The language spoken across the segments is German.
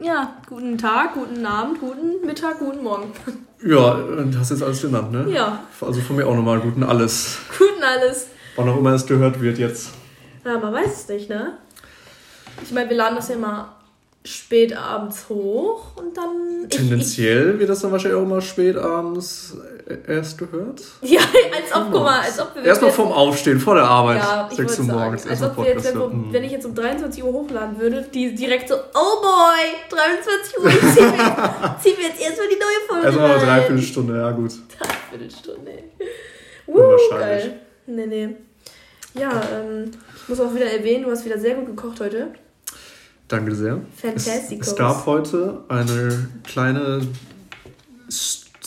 Ja, guten Tag, guten Abend, guten Mittag, guten Morgen. Ja, du hast jetzt alles genannt, ne? Ja. Also von mir auch nochmal guten alles. Guten alles. Wann auch immer es gehört wird jetzt. Ja, man weiß es nicht, ne? Ich meine, wir laden das ja mal spät abends hoch und dann. ich- Tendenziell wird das dann wahrscheinlich auch immer spät abends erst gehört. Ich, ja, als ob, guck mal, als ob wir. Erstmal vorm Aufstehen, vor der Arbeit. Ja, ich 6 wollte Uhr morgens. als ob wir jetzt, wenn, wir, wenn ich jetzt um 23 Uhr hochladen würde, die direkt so, oh boy, 23 Uhr, ich zieh mir, zieh mir jetzt erstmal die neue Folge Erstmal eine. Dreiviertelstunde, ja gut. Dreiviertelstunde, ey. Uh, geil. Nee, nee. Ja, ähm, ich muss auch wieder erwähnen, du hast wieder sehr gut gekocht heute. Danke sehr. Es, Fantasticos. es gab heute eine kleine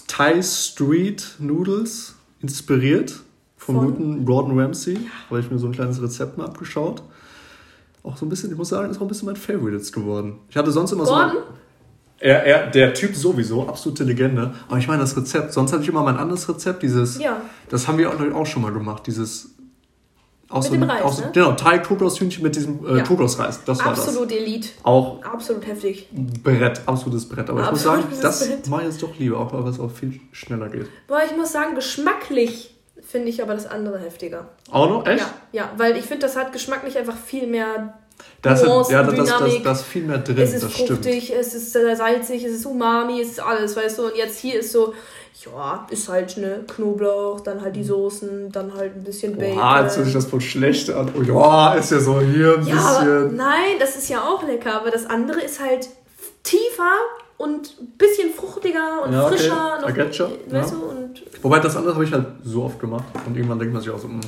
Thai Street Noodles, inspiriert vom Von? guten Gordon Ramsay. Habe ich mir so ein kleines Rezept mal abgeschaut. Auch so ein bisschen, ich muss sagen, ist auch ein bisschen mein Favorite jetzt geworden. Ich hatte sonst immer Gordon? so. Er, er, der Typ sowieso, absolute Legende. Aber ich meine das Rezept. Sonst hatte ich immer mein anderes Rezept, dieses. Ja. Das haben wir auch, auch schon mal gemacht, dieses. Aus Mit dem Reis, aus, ne? Genau, Thai Kokoshühnchen mit diesem äh, Ja. Kokosreis. Das war das. Absolut Elite. Auch Absolut heftig. Brett, absolutes Brett. Aber ich muss sagen, das Brett. mache ich jetzt doch lieber, auch weil es auch viel schneller geht. Boah, ich muss sagen, geschmacklich finde ich aber das andere heftiger. Auch noch? Echt? Ja, ja, weil ich finde, das hat geschmacklich einfach viel mehr. Da ist Nuancen, ja, das, das, das, das ist viel mehr drin, es ist das stimmt. fruchtig, es ist salzig, es ist umami, es ist alles, weißt du. Und jetzt hier ist so, ja, ist halt ne Knoblauch, dann halt die Soßen, dann halt ein bisschen Bacon. Boah, jetzt hört sich das voll schlecht an. Oh ja, ist ja so hier ein ja, aber, bisschen. nein, das ist ja auch lecker, aber das andere ist halt tiefer und ein bisschen fruchtiger und Ja, okay. frischer. You, weißt ja. du, und Wobei das andere habe ich halt so oft gemacht. Und irgendwann denkt man sich auch so, mh,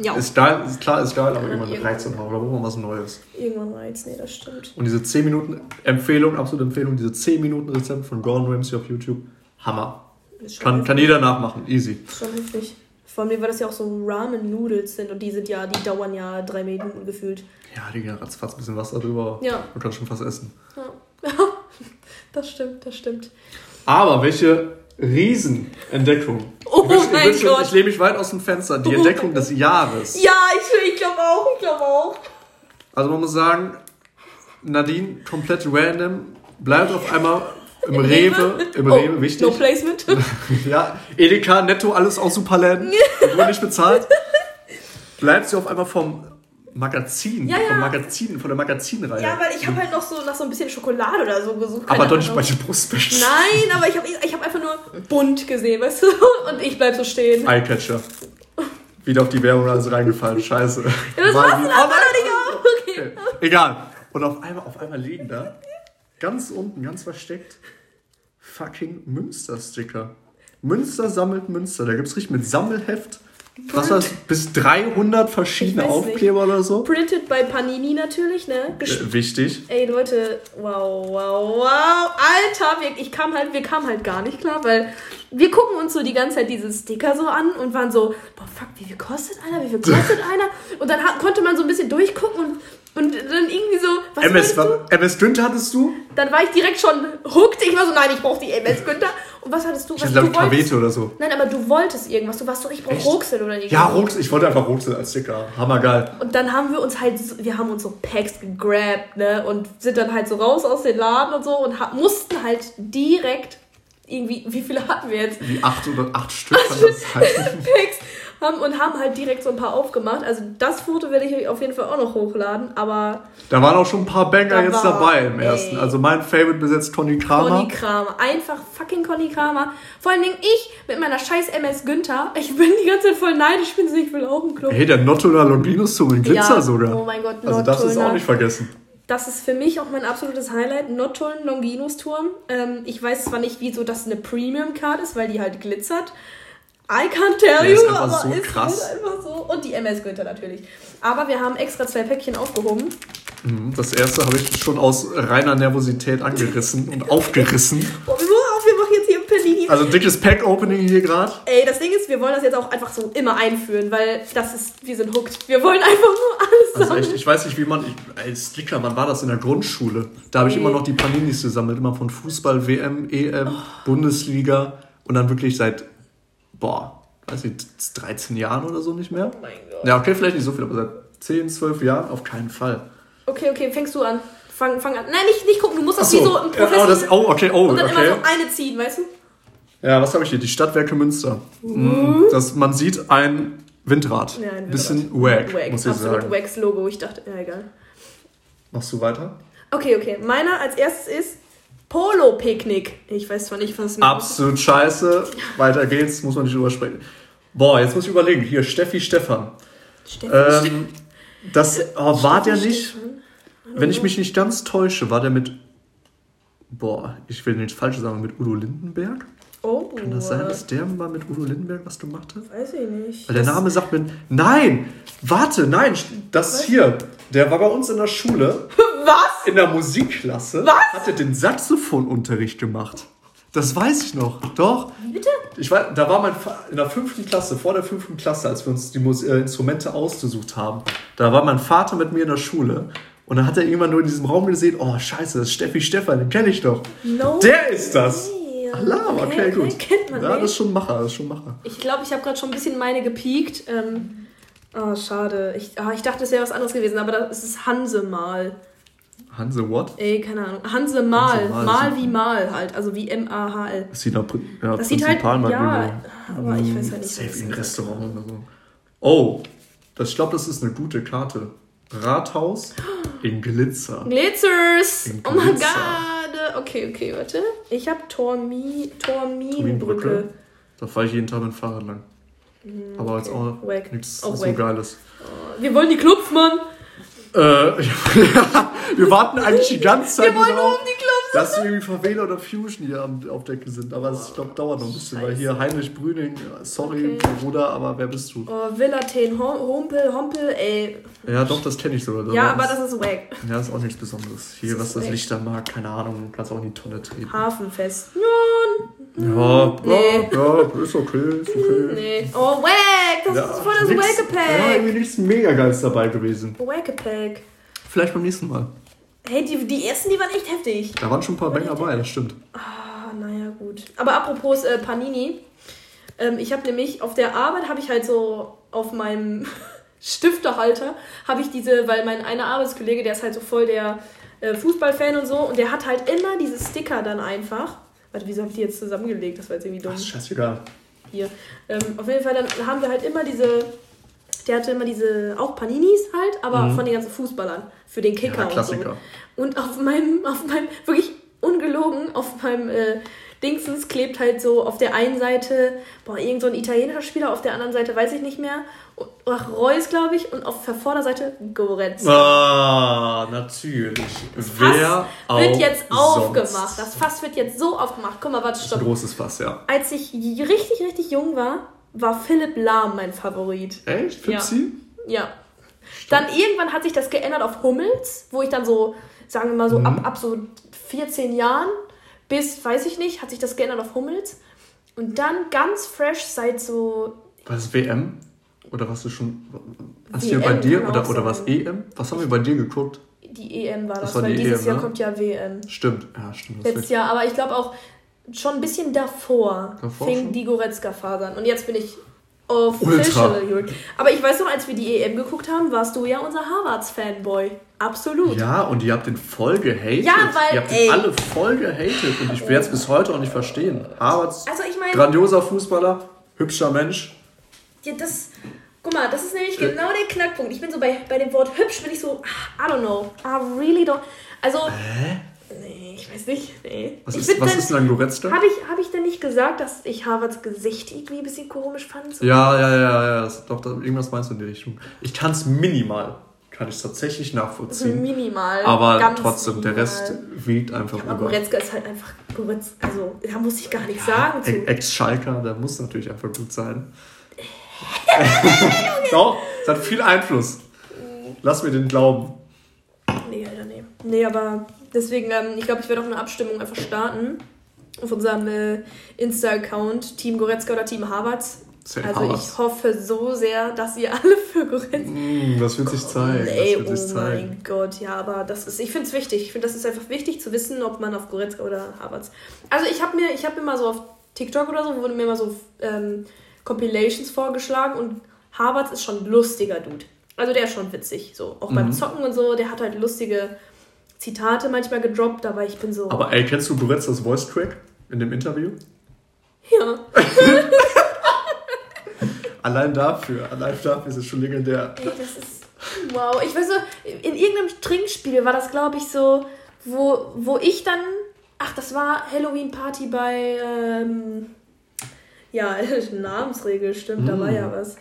ja, ist geil, ist klar, ist geil, aber Ja, irgendwann reicht es auch. Da braucht man was Neues. irgendwann reizt, nee, das stimmt. Und diese 10 Minuten Empfehlung, absolute Empfehlung, diese 10 Minuten Rezept von Gordon Ramsay auf YouTube, Hammer. Kann, kann jeder nachmachen, easy. Schon heftig. Vor allem, weil das ja auch so Ramen-Noodles sind und die sind ja, die dauern ja drei Minuten gefühlt. Ja, Digga, ratzfatz ein bisschen Wasser drüber. Ja. Man kann schon fast essen. Ja. das stimmt, das stimmt. Aber welche Riesenentdeckung. Oh ich, wünsch- mein ich, wünsch- Gott. ich lehne mich weit aus dem Fenster. Die Oh Entdeckung des Jahres. Ja, ich, ich glaube auch, ich glaube auch. Also man muss sagen, Nadine komplett random, bleibt auf einmal im Rewe, im oh, Rewe, wichtig. No placement. Ja, Edeka, Netto, alles aus Superläden, wurde nicht bezahlt. Bleibt sie auf einmal vom Magazin, Ja, ja. vom Magazin, von der Magazinreihe. ja, weil ich habe halt noch so nach so ein bisschen Schokolade oder so gesucht. aber keine doch nicht bei den Brustbächen. Nein, aber ich habe ich hab einfach nur bunt gesehen, weißt du? Und ich bleib so stehen. Eyecatcher. Wieder auf die Werbung alles reingefallen, scheiße. Das Mal war's aber auf. Okay. Okay, Egal. Und auf einmal, auf einmal liegen da, ganz unten, ganz versteckt, fucking Münster-Sticker. Münster sammelt Münster. Da gibt es richtig mit Sammelheft. Was war? Bis 300 verschiedene weiß nicht. Aufkleber oder so. Printed by Panini natürlich, ne? Gesch Äh, wichtig. Ey Leute, wow, wow, wow, Alter, wir, ich kam halt, wir kamen halt gar nicht klar, weil wir gucken uns so die ganze Zeit diese Sticker so an und waren so, boah fuck, wie viel kostet einer, wie viel kostet einer? Und dann hat, konnte man so ein bisschen durchgucken und, und dann irgendwie so, was MS, war- MS Günther hattest du? Dann war ich direkt schon hooked, ich war so, nein, ich brauche die MS Günther. Und was hattest du? Ich Was, glaube ich, wolltest, Kavete oder so. nein, aber du wolltest irgendwas, du warst so, ich brauche? Ruxel oder nicht. Ja, Ruxel. Ich wollte einfach Ruxel als Sticker. Hammergeil. Und dann haben wir uns halt, so- wir haben uns so Packs gegrabt, ne, und sind dann halt so raus aus den Laden und so und mussten halt direkt irgendwie, wie viele hatten wir jetzt? Wie acht oder acht Stück sein. Packs haben und haben halt direkt so ein paar aufgemacht. Also das Foto werde ich auf jeden Fall auch noch hochladen, aber Da waren auch schon ein paar Banger Da jetzt war- dabei im ey. ersten. Also mein Favorite besetzt Conny Kramer. Conny Kramer, einfach fucking Conny Kramer. Vor allen Dingen ich mit meiner scheiß MS Günther, ich bin die ganze Zeit voll neidisch, ich bin so, ich will auch einen Club. Hey, der Nottola Longinus zum Glitzer Ja, sogar. oh mein Gott, Also das ist auch nicht vergessen. Das ist für mich auch mein absolutes Highlight. Nottuln Longinus Turm. Ähm, ich weiß zwar nicht, wieso das eine Premium Card ist, weil die halt glitzert. I can't tell Ja, you, aber so ist krass. halt einfach so. Und die MS Günther natürlich. Aber wir haben extra zwei Päckchen aufgehoben. Mhm, Das erste habe ich schon aus reiner Nervosität angerissen und aufgerissen. Oh, wir auf, wir machen jetzt hier ein Panini. Also dickes Pack-Opening hier gerade. Ey, das Ding ist, wir wollen das jetzt auch einfach so immer einführen, weil das ist, wir sind hooked. Wir wollen einfach nur alles Also sammeln. echt, ich weiß nicht, wie man. Ich, als Sticker, wann war das in der Grundschule? Da habe ich Nee. immer noch die Paninis gesammelt, immer von Fußball, WM, EM, Bundesliga und dann wirklich seit, boah, weiß nicht, 13 Jahren oder so nicht mehr. Oh mein Gott. Ja, okay, vielleicht nicht so viel, aber seit 10, 12 Jahren auf keinen Fall. Okay, okay, fängst du an. fang, fang an. Nein, nicht, nicht gucken, du musst das Achso. wie so im Ja, oh, das, oh, okay, oh, und dann okay. immer so eine ziehen, weißt du? Ja, was habe ich hier? Die Stadtwerke Münster. Mm, Das, man sieht ein Windrad. Ja, ein Bisschen wack, Wack, muss ich absolut sagen. Wax Logo. Ich dachte, ja, egal. Machst du weiter? Okay, okay. Meiner als erstes ist Polo-Picknick. Ich weiß zwar nicht, was Absolut scheiße. Weiter geht's, muss man nicht drüber sprechen. Boah, jetzt muss ich überlegen. Hier, Steffi Stefan. Steffi, Ähm, das oh, war der nicht, Stefan. wenn ich mich nicht ganz täusche, war der mit, boah, ich will nichts Falsches sagen, mit Udo Lindenberg? Oh, Kann das sein, dass der mal mit Udo Lindenberg was gemacht hat? weiß ich nicht. Weil der Name sagt mir, nein, warte, nein, das hier, der war bei uns in der Schule, Was? in der Musikklasse, Was? hat er den Saxophonunterricht gemacht. Das weiß ich noch, doch. Wie bitte? Ich weiß, da war mein Va in der fünften Klasse, vor der fünften Klasse, als wir uns die Mus äh, Instrumente ausgesucht haben, da war mein Vater mit mir in der Schule und dann hat er irgendwann nur in diesem Raum gesehen, oh scheiße, das ist Steffi Stefan, den kenne ich doch. No. Der ist das. way. Allah, okay, gut. kennt man ja, das ist schon Macher, das ist schon Macher. Ich glaube, ich habe gerade schon ein bisschen meine gepiekt. Ähm, oh, schade. Ich, ah, ich dachte, es wäre was anderes gewesen, aber das ist Hanse Mal. Hanse what? Ey, keine Ahnung. Hanse Mal. Hanse Mal, Mal wie Mal halt. Also wie M-A-H-L. Das sieht nach ja, Das sieht halt. Prinzipal Ja, aber ich weiß halt nicht. Safe im. Restaurant oder so. Oh, das, ich glaube, das ist eine gute Karte. Rathaus in Glitzer. Glitzers! In Oh mein Glitzer. Gott! Okay, okay, warte. Ich habe Tormi, Torminbrücke. Da fahre ich jeden Tag mit dem Fahrrad lang. Aber jetzt Hm, okay. auch Wack. nichts Auch so wack. Geiles. Wir wollen die Clubs, Mann! Äh, wir warten eigentlich die ganze Zeit Wir wollen nur darauf, um dass irgendwie Favela oder Fusion hier am, auf Decke sind. Aber das, ich glaube, dauert noch ein bisschen, weil hier Heinrich Brüning, sorry, Okay. Bruder, aber wer bist du? Oh, Villa Ten Hom- Hompel, Hompel, ey. Ja, doch, das kenne ich sogar. Ja, aber das ist wack. Ja, ist auch nichts Besonderes. Hier, Das was das Licht da mag, keine Ahnung, kannst auch in die Tonne treten. Hafenfest. Ja, Ja, Nee. ja, ja, ist okay, ist okay. nee. Oh, wack! Das ist voll das nix- Ja, irgendwie nichts mega Geiles dabei gewesen. Wack-Pack. Vielleicht beim nächsten Mal. Hey, die, die ersten, die waren echt heftig. Da waren schon ein paar Banger dabei, das stimmt. Ah, naja, gut. Aber apropos äh, Panini. Ähm, ich habe nämlich auf der Arbeit, habe ich halt so auf meinem Stiftehalter, habe ich diese, weil mein einer Arbeitskollege, der ist halt so voll der äh, Fußballfan und so, und der hat halt immer diese Sticker dann einfach. Warte, wieso habe ich die jetzt zusammengelegt? Das war jetzt irgendwie dumm. Ist scheißegal. Hier. Ähm, auf jeden Fall, dann haben wir halt immer diese. Der hatte immer diese, auch Paninis halt, aber von den ganzen Fußballern. Für den Kicker Mhm. Ja, und Klassiker. so. Und auf meinem, auf meinem, wirklich ungelogen, auf meinem äh, Dingsens klebt halt so auf der einen Seite, boah, irgend so ein italienischer Spieler, auf der anderen Seite weiß ich nicht mehr. Und- Ach, Reus, glaube ich, und auf der Vorderseite Goretzka. Ah, natürlich. Wer Fass wird jetzt sonst. aufgemacht. Das Fass wird jetzt so aufgemacht. Guck mal, warte, Ein stopp. großes Fass, ja. Als ich richtig, richtig jung war, war Philipp Lahm mein Favorit. Echt? Ja. Fipsi? Ja. Dann irgendwann hat sich das geändert auf Hummels, wo ich dann so, sagen wir mal so, Mhm. ab, ab so 14 Jahren bis, weiß ich nicht, hat sich das geändert auf Hummels. Und dann ganz fresh seit so, War das WM? Oder was du schon. Was WM hier bei dir? kann Oder, oder was. EM? Was haben wir bei dir geguckt? die EM war Das das, war weil die dieses EM, Jahr ne? kommt ja WM. Stimmt, ja, stimmt. Letztes Jahr, aber ich glaube auch schon ein bisschen davor, Davor fing schon? die Goretzka-Phase an. Und jetzt bin ich official Ultra. Jürgen. Aber ich weiß noch, als wir die EM geguckt haben, warst du ja unser Harvards-Fanboy. Absolut. Ja, und ihr habt den voll gehatet. Ja, weil, Ihr habt ey. den alle voll gehatet. Und ich will es bis heute auch nicht verstehen. Harvards, Also ich meine, grandioser Fußballer, hübscher Mensch. Ja, das. Guck mal, das ist nämlich genau der Knackpunkt. Ich bin so bei, bei dem Wort hübsch, bin ich so, ah, I don't know. I really don't. Also. Hä? Nee, ich weiß nicht. Nee. Was ist, was dann- ist denn ein Goretzka? Habe ich, hab ich denn nicht gesagt, dass ich Harvards Gesicht irgendwie ein bisschen komisch fand? So? Ja, ja, ja, ja. Das, doch, da, irgendwas meinst du in die Richtung. Ich kann es minimal. Kann ich tatsächlich nachvollziehen. minimal. Aber trotzdem, der minimal. Rest wiegt einfach Aber über. Goretzka ist halt einfach Goretzka. Also, da muss ich gar nichts sagen zu. E- Ex-Schalker, der muss natürlich einfach gut sein. Doch, es hat viel Einfluss. Lass mir den glauben. Nee, Alter, nee. Nee, aber deswegen, ähm, ich glaube, ich werde auch eine Abstimmung einfach starten. Auf unserem äh, Insta-Account, Team Goretzka oder Team Harvards. Safe Also ich hoffe so sehr, dass ihr alle für Goretzka... Mm, das wird sich zeigen. Ey, wird sich oh zeigen. mein Gott, ja, aber das ist, ich finde es wichtig. Ich finde, das ist einfach wichtig zu wissen, ob man auf Goretzka oder Harvards. Also ich habe mir, ich habe immer so auf TikTok oder so, wurde mir immer so ähm, Compilations vorgeschlagen und Harvards ist schon ein lustiger Dude. Also der ist schon witzig, so. Auch beim Mhm. Zocken und so, der hat halt lustige Zitate manchmal gedroppt, aber ich bin so. Aber ey, kennst du Goretzas Voice Track in dem Interview? ja. Allein dafür, allein dafür ist es schon legendär. Ey, das ist. Wow. Ich weiß so, in irgendeinem Trinkspiel war das, glaube ich, so, wo, wo ich dann. Ach, das war Halloween-Party bei. Ähm, ja, Namensregel, stimmt, da war ja was.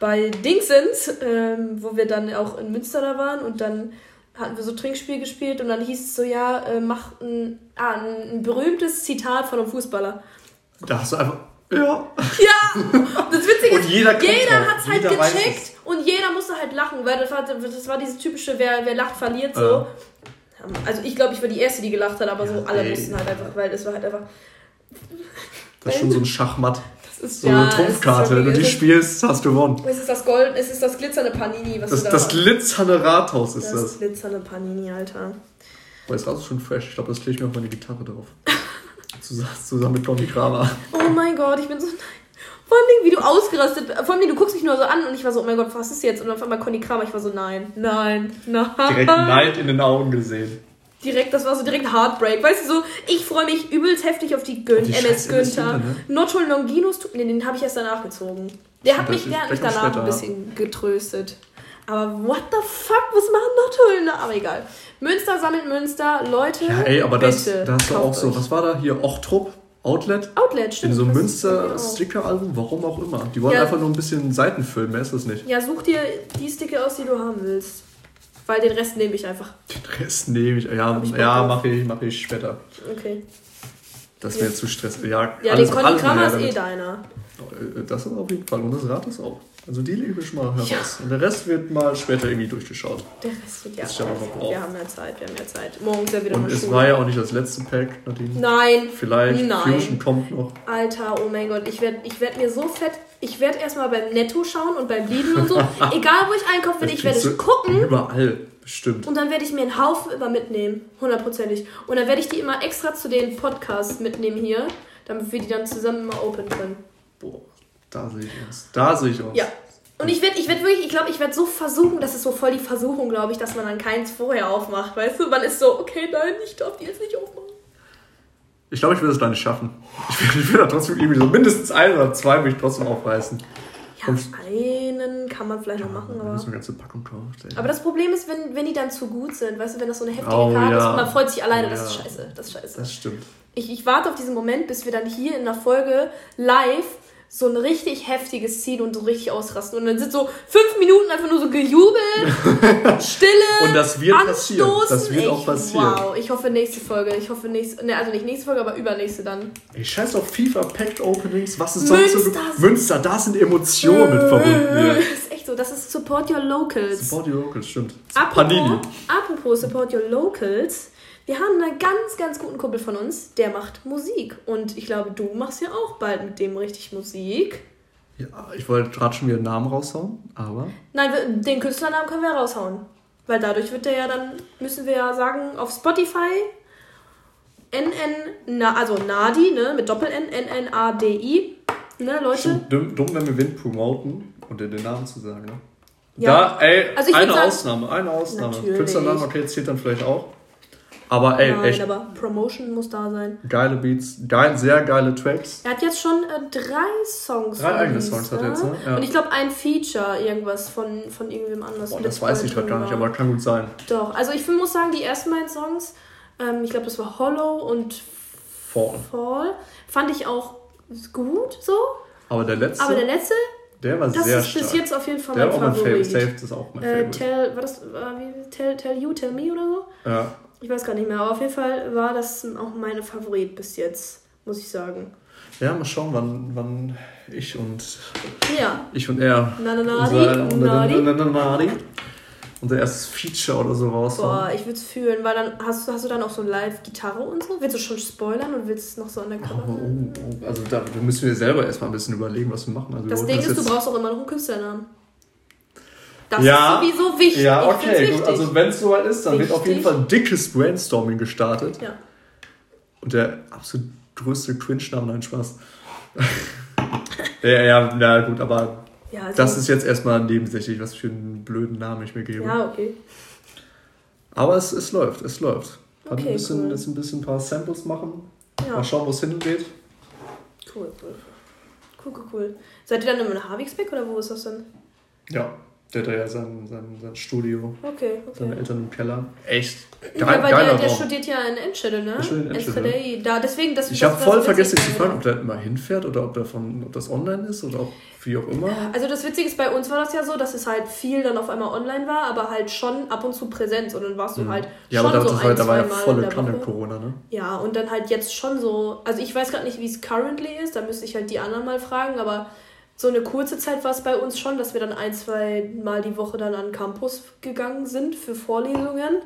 Bei Dingsens, ähm, wo wir dann auch in Münster da waren und dann hatten wir so Trinkspiel gespielt und dann hieß es so, ja, äh, mach ein, ah, ein, berühmtes Zitat von einem Fußballer. Da hast du einfach. Ja. Ja! Das Witzige ist, jeder jeder hat es halt Jeder weiß gecheckt und jeder musste halt lachen, weil das war, das war dieses typische, wer, wer lacht, verliert so. Ja. Also ich glaube, ich war die Erste, die gelacht hat, aber so Ja, alle ey. mussten halt einfach, weil es war halt einfach. Das ist schon so ein Schachmatt. Ist So ja, eine Trumpfkarte. Wenn du die spielst, hast du gewonnen. es ist das Gold, es ist das glitzernde Panini, was Das, du da das glitzernde Rathaus ist das das. glitzernde Panini, Alter. Boah, das Rathaus ist schon fresh. Ich glaube, das klebe ich mir auf meine Gitarre drauf. Zusammen, zusammen mit Conny Kramer. Oh mein Gott, ich bin so. Vor allem, wie du ausgerastet Vor allem, du guckst mich nur so an und ich war so, oh mein Gott, was ist jetzt? Und auf einmal Conny Kramer, ich war so, nein, nein, nein. Direkt Neid in den Augen gesehen. Direkt, das war so direkt Heartbreak. Weißt du so, ich freue mich übelst heftig auf die, die MS Günther. Ne? Notol Longinus, nee, den habe ich erst danach gezogen. Der hat Das mich, der hat mich danach ein bisschen getröstet. Aber what the fuck, was machen Notol? Na, aber egal. Münster sammelt Münster, Leute. Ja, ey, aber das, bitte, da hast du auch kauft so, euch. was war da hier? Ochtrup? Outlet? Outlet, stimmt. In so einem das. Münster-Sticker-Album? Warum auch immer. Die wollen Ja. einfach nur ein bisschen Seitenfilm, mehr ist das nicht. Ja, such dir die Sticker aus, die du haben willst. Weil den Rest nehme ich einfach. Den Rest nehme ich. Ja, ich ja mache ich, mach ich später. Okay. Das wäre zu stressig. Ja, Ja, alles, den Conny Kramer ist eh deiner. Äh, Das ist auf jeden Fall. Und das Rad ist auch. Also die lege ich mal heraus. Und der Rest wird mal später irgendwie durchgeschaut. Der Rest wird ja. Ja noch drauf. Wir haben ja Zeit, wir haben ja Zeit. Morgen ist ja wieder Und mal es Schule. war ja auch nicht das letzte Pack, Nadine. Nein. Vielleicht Nein. Fusion kommt noch. Alter, oh mein Gott, ich werde ich werd mir so fett. Ich werde erstmal beim Netto schauen und beim Lidl und so. Egal, wo ich einkaufen werde, ich werde du gucken. Überall, bestimmt. Und dann werde ich mir einen Haufen immer mitnehmen. Hundertprozentig. Und dann werde ich die immer extra zu den Podcasts mitnehmen hier, damit wir die dann zusammen immer open können. Boah, da sehe ich uns. Da sehe ich uns. Ja. Und ich werde ich werd wirklich, ich glaube, ich werde so versuchen, das ist so voll die Versuchung, glaube ich, dass man dann keins vorher aufmacht, weißt du? Man ist so, okay, nein, ich darf die jetzt nicht aufmachen. Ich glaube, ich will das gar nicht schaffen. Ich will, ich will da trotzdem irgendwie so mindestens ein oder zwei will ich trotzdem aufreißen. Ja, einen kann man vielleicht noch machen, Wenn aber... eine ganze Packung kauft. ey. Aber das Problem ist, wenn, wenn die dann zu gut sind, weißt du, wenn das so eine heftige Oh, Karte ist ja. und man freut sich alleine, das Ja. ist scheiße, das ist scheiße. Das stimmt. Ich, ich warte auf diesen Moment, bis wir dann hier in der Folge live so ein richtig heftiges ziehen und so richtig ausrasten. Und dann sind so fünf Minuten einfach nur so gejubelt, Stille, Und das wird passieren. anstoßen. Das wird auch Ich- passieren. Wow, ich hoffe nächste Folge. Ich hoffe nächste, ne, also nicht nächste Folge, aber übernächste dann. Ey, scheiß auf FIFA Packed Openings. Was ist sonst so? Münster. Münster, da sind Emotionen mit verbunden. Das Hier. ist echt so, das ist Support Your Locals. Support your locals, stimmt. Apropos, Panini. apropos Support Your Locals, wir haben einen ganz, ganz guten Kumpel von uns, der macht Musik. Und ich glaube, du machst ja auch bald mit dem richtig Musik. Ja, ich wollte gerade schon wieder einen Namen raushauen, aber Nein, den Künstlernamen können wir raushauen. Weil dadurch wird der ja dann, müssen wir ja sagen, auf Spotify NN, na, also Nadi, ne, mit Doppel-N, N-N-A-D-I. Ne, Leute? Stimmt, dumm, dumm, wenn wir Wind promoten und den Namen zu sagen, ne? Ja. Da, ey, Also eine sagen- Ausnahme, eine Ausnahme. Natürlich. Künstlername, okay, zählt dann vielleicht auch. Aber ey, Nein, echt aber Promotion muss da sein. geile Beats, geil, sehr geile Tracks. Er hat jetzt schon äh, drei Songs. Drei eigene Songs hat er jetzt, ne? Ja. Und ich glaube ein Feature, irgendwas von, von irgendwem anders. Boah, das weiß ich gerade gar nicht, war. aber kann gut sein. Doch, also ich muss sagen, die ersten beiden Songs, ähm, ich glaube, das war Hollow und Fall. Fall, fand ich auch gut so. Aber der letzte, Aber der letzte, der war das sehr ist bis stark. jetzt auf jeden Fall der mein war auch mein. Favorit. Safe ist auch mein Äh, Favorite. tell, war das, äh, wie, tell, tell You, Tell Me oder so? Ja. Ich weiß gar nicht mehr, aber auf jeden Fall war das auch meine Favorit bis jetzt, muss ich sagen. ja, mal schauen, wann, wann ich und Ja, ich und er na na na, unser, Nadi, unser, erstes Feature oder so raushauen. Boah, ich würde es fühlen, weil dann hast, du- hast du dann auch so Live-Gitarre und so? Willst du schon spoilern und willst noch so an der Oh, Kamera? oh, oh. Also da müssen wir selber erstmal ein bisschen überlegen, was wir machen. Also Das Ding ist, du brauchst auch immer noch einen Künstlernamen. Das Ja, ist sowieso wichtig. Ja, okay, gut. wichtig. Also wenn es soweit ist, dann wird auf jeden Wichtig. Fall ein dickes Brainstorming gestartet. ja. Und der absolut größte Cringe-Name, nein, Spaß. ja, ja, na gut, aber Ja, also, das ist jetzt erstmal nebensächlich, was für einen blöden Namen ich mir gebe. Ja, okay. Aber es, es läuft, es läuft. Hat Okay, ein bisschen, cool. jetzt ein bisschen ein paar Samples machen. Ja. Mal schauen, wo es hingeht. Cool, cool. Cool, cool, cool. Seid ihr dann immer in Havigsbeck oder wo ist das denn? Ja, der hat ja sein, sein, sein Studio, Okay, seine okay. Eltern im Keller. Echt Ja, geil, weil geiler der, der Raum. studiert ja in Enschede, ne? Der studiert in Enschede, Enschede. Da, deswegen, das Ich habe voll so vergessen zu fragen, ja. ob der immer hinfährt oder ob, der von, ob das online ist oder ob, wie auch immer. Also das Witzige ist, bei uns war das ja so, dass es halt viel dann auf einmal online war, aber halt schon ab und zu Präsenz und dann warst du halt Mhm. Ja, schon aber da, so das war, ein, da war ja zwei Mal volle Kanne. Corona, ne? Ja, und dann halt jetzt schon so, also ich weiß gerade nicht, wie es currently ist, da müsste ich halt die anderen mal fragen, aber so eine kurze Zeit war es bei uns schon, dass wir dann ein, zwei Mal die Woche dann an den Campus gegangen sind für Vorlesungen.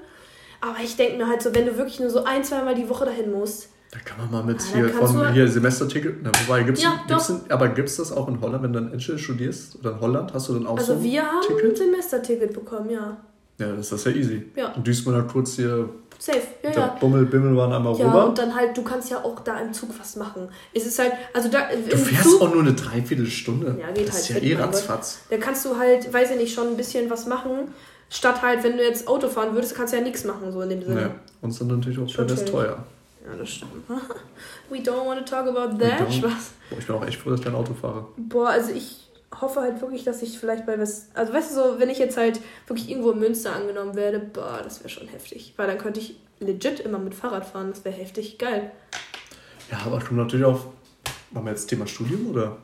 Aber ich denke mir halt so, wenn du wirklich nur so ein, zwei Mal die Woche dahin musst, Da kann man mal mit Ah, hier von du- hier Semesterticket. Na, wobei, gibt's, Ja, gibt's denn, aber gibt es das auch in Holland, wenn du in Enschede studierst? Oder in Holland? Hast du dann auch so also ein wir haben ein Ticket? Semesterticket bekommen, ja. Ja, das ist ja easy. Ja. Und düst da kurz hier, Safe, ja, der ja. Bummel, Bimmel waren einmal Ja, rüber. und dann halt, du kannst ja auch da im Zug was machen. Es ist halt, also da Du fährst Zug, auch nur eine Dreiviertelstunde. Ja, geht das ist halt ja fit, eh ratzfatz. da kannst du halt, weiß ich nicht, schon ein bisschen was machen. Statt halt, wenn du jetzt Auto fahren würdest, kannst du ja nichts machen, so in dem Sinne. Ja. Und es sind natürlich auch Schon chillig. teuer. Ja, das stimmt. We don't want to talk about that. Boah, ich bin auch echt froh, dass ich kein Auto fahre. Boah, also ich hoffe halt wirklich, dass ich vielleicht bei was. Also weißt du so, wenn ich jetzt halt wirklich irgendwo in Münster angenommen werde, boah, das wäre schon heftig. Weil dann könnte ich legit immer mit Fahrrad fahren. Das wäre heftig geil. Ja, aber kommt natürlich auf. Machen wir jetzt Thema Studium oder?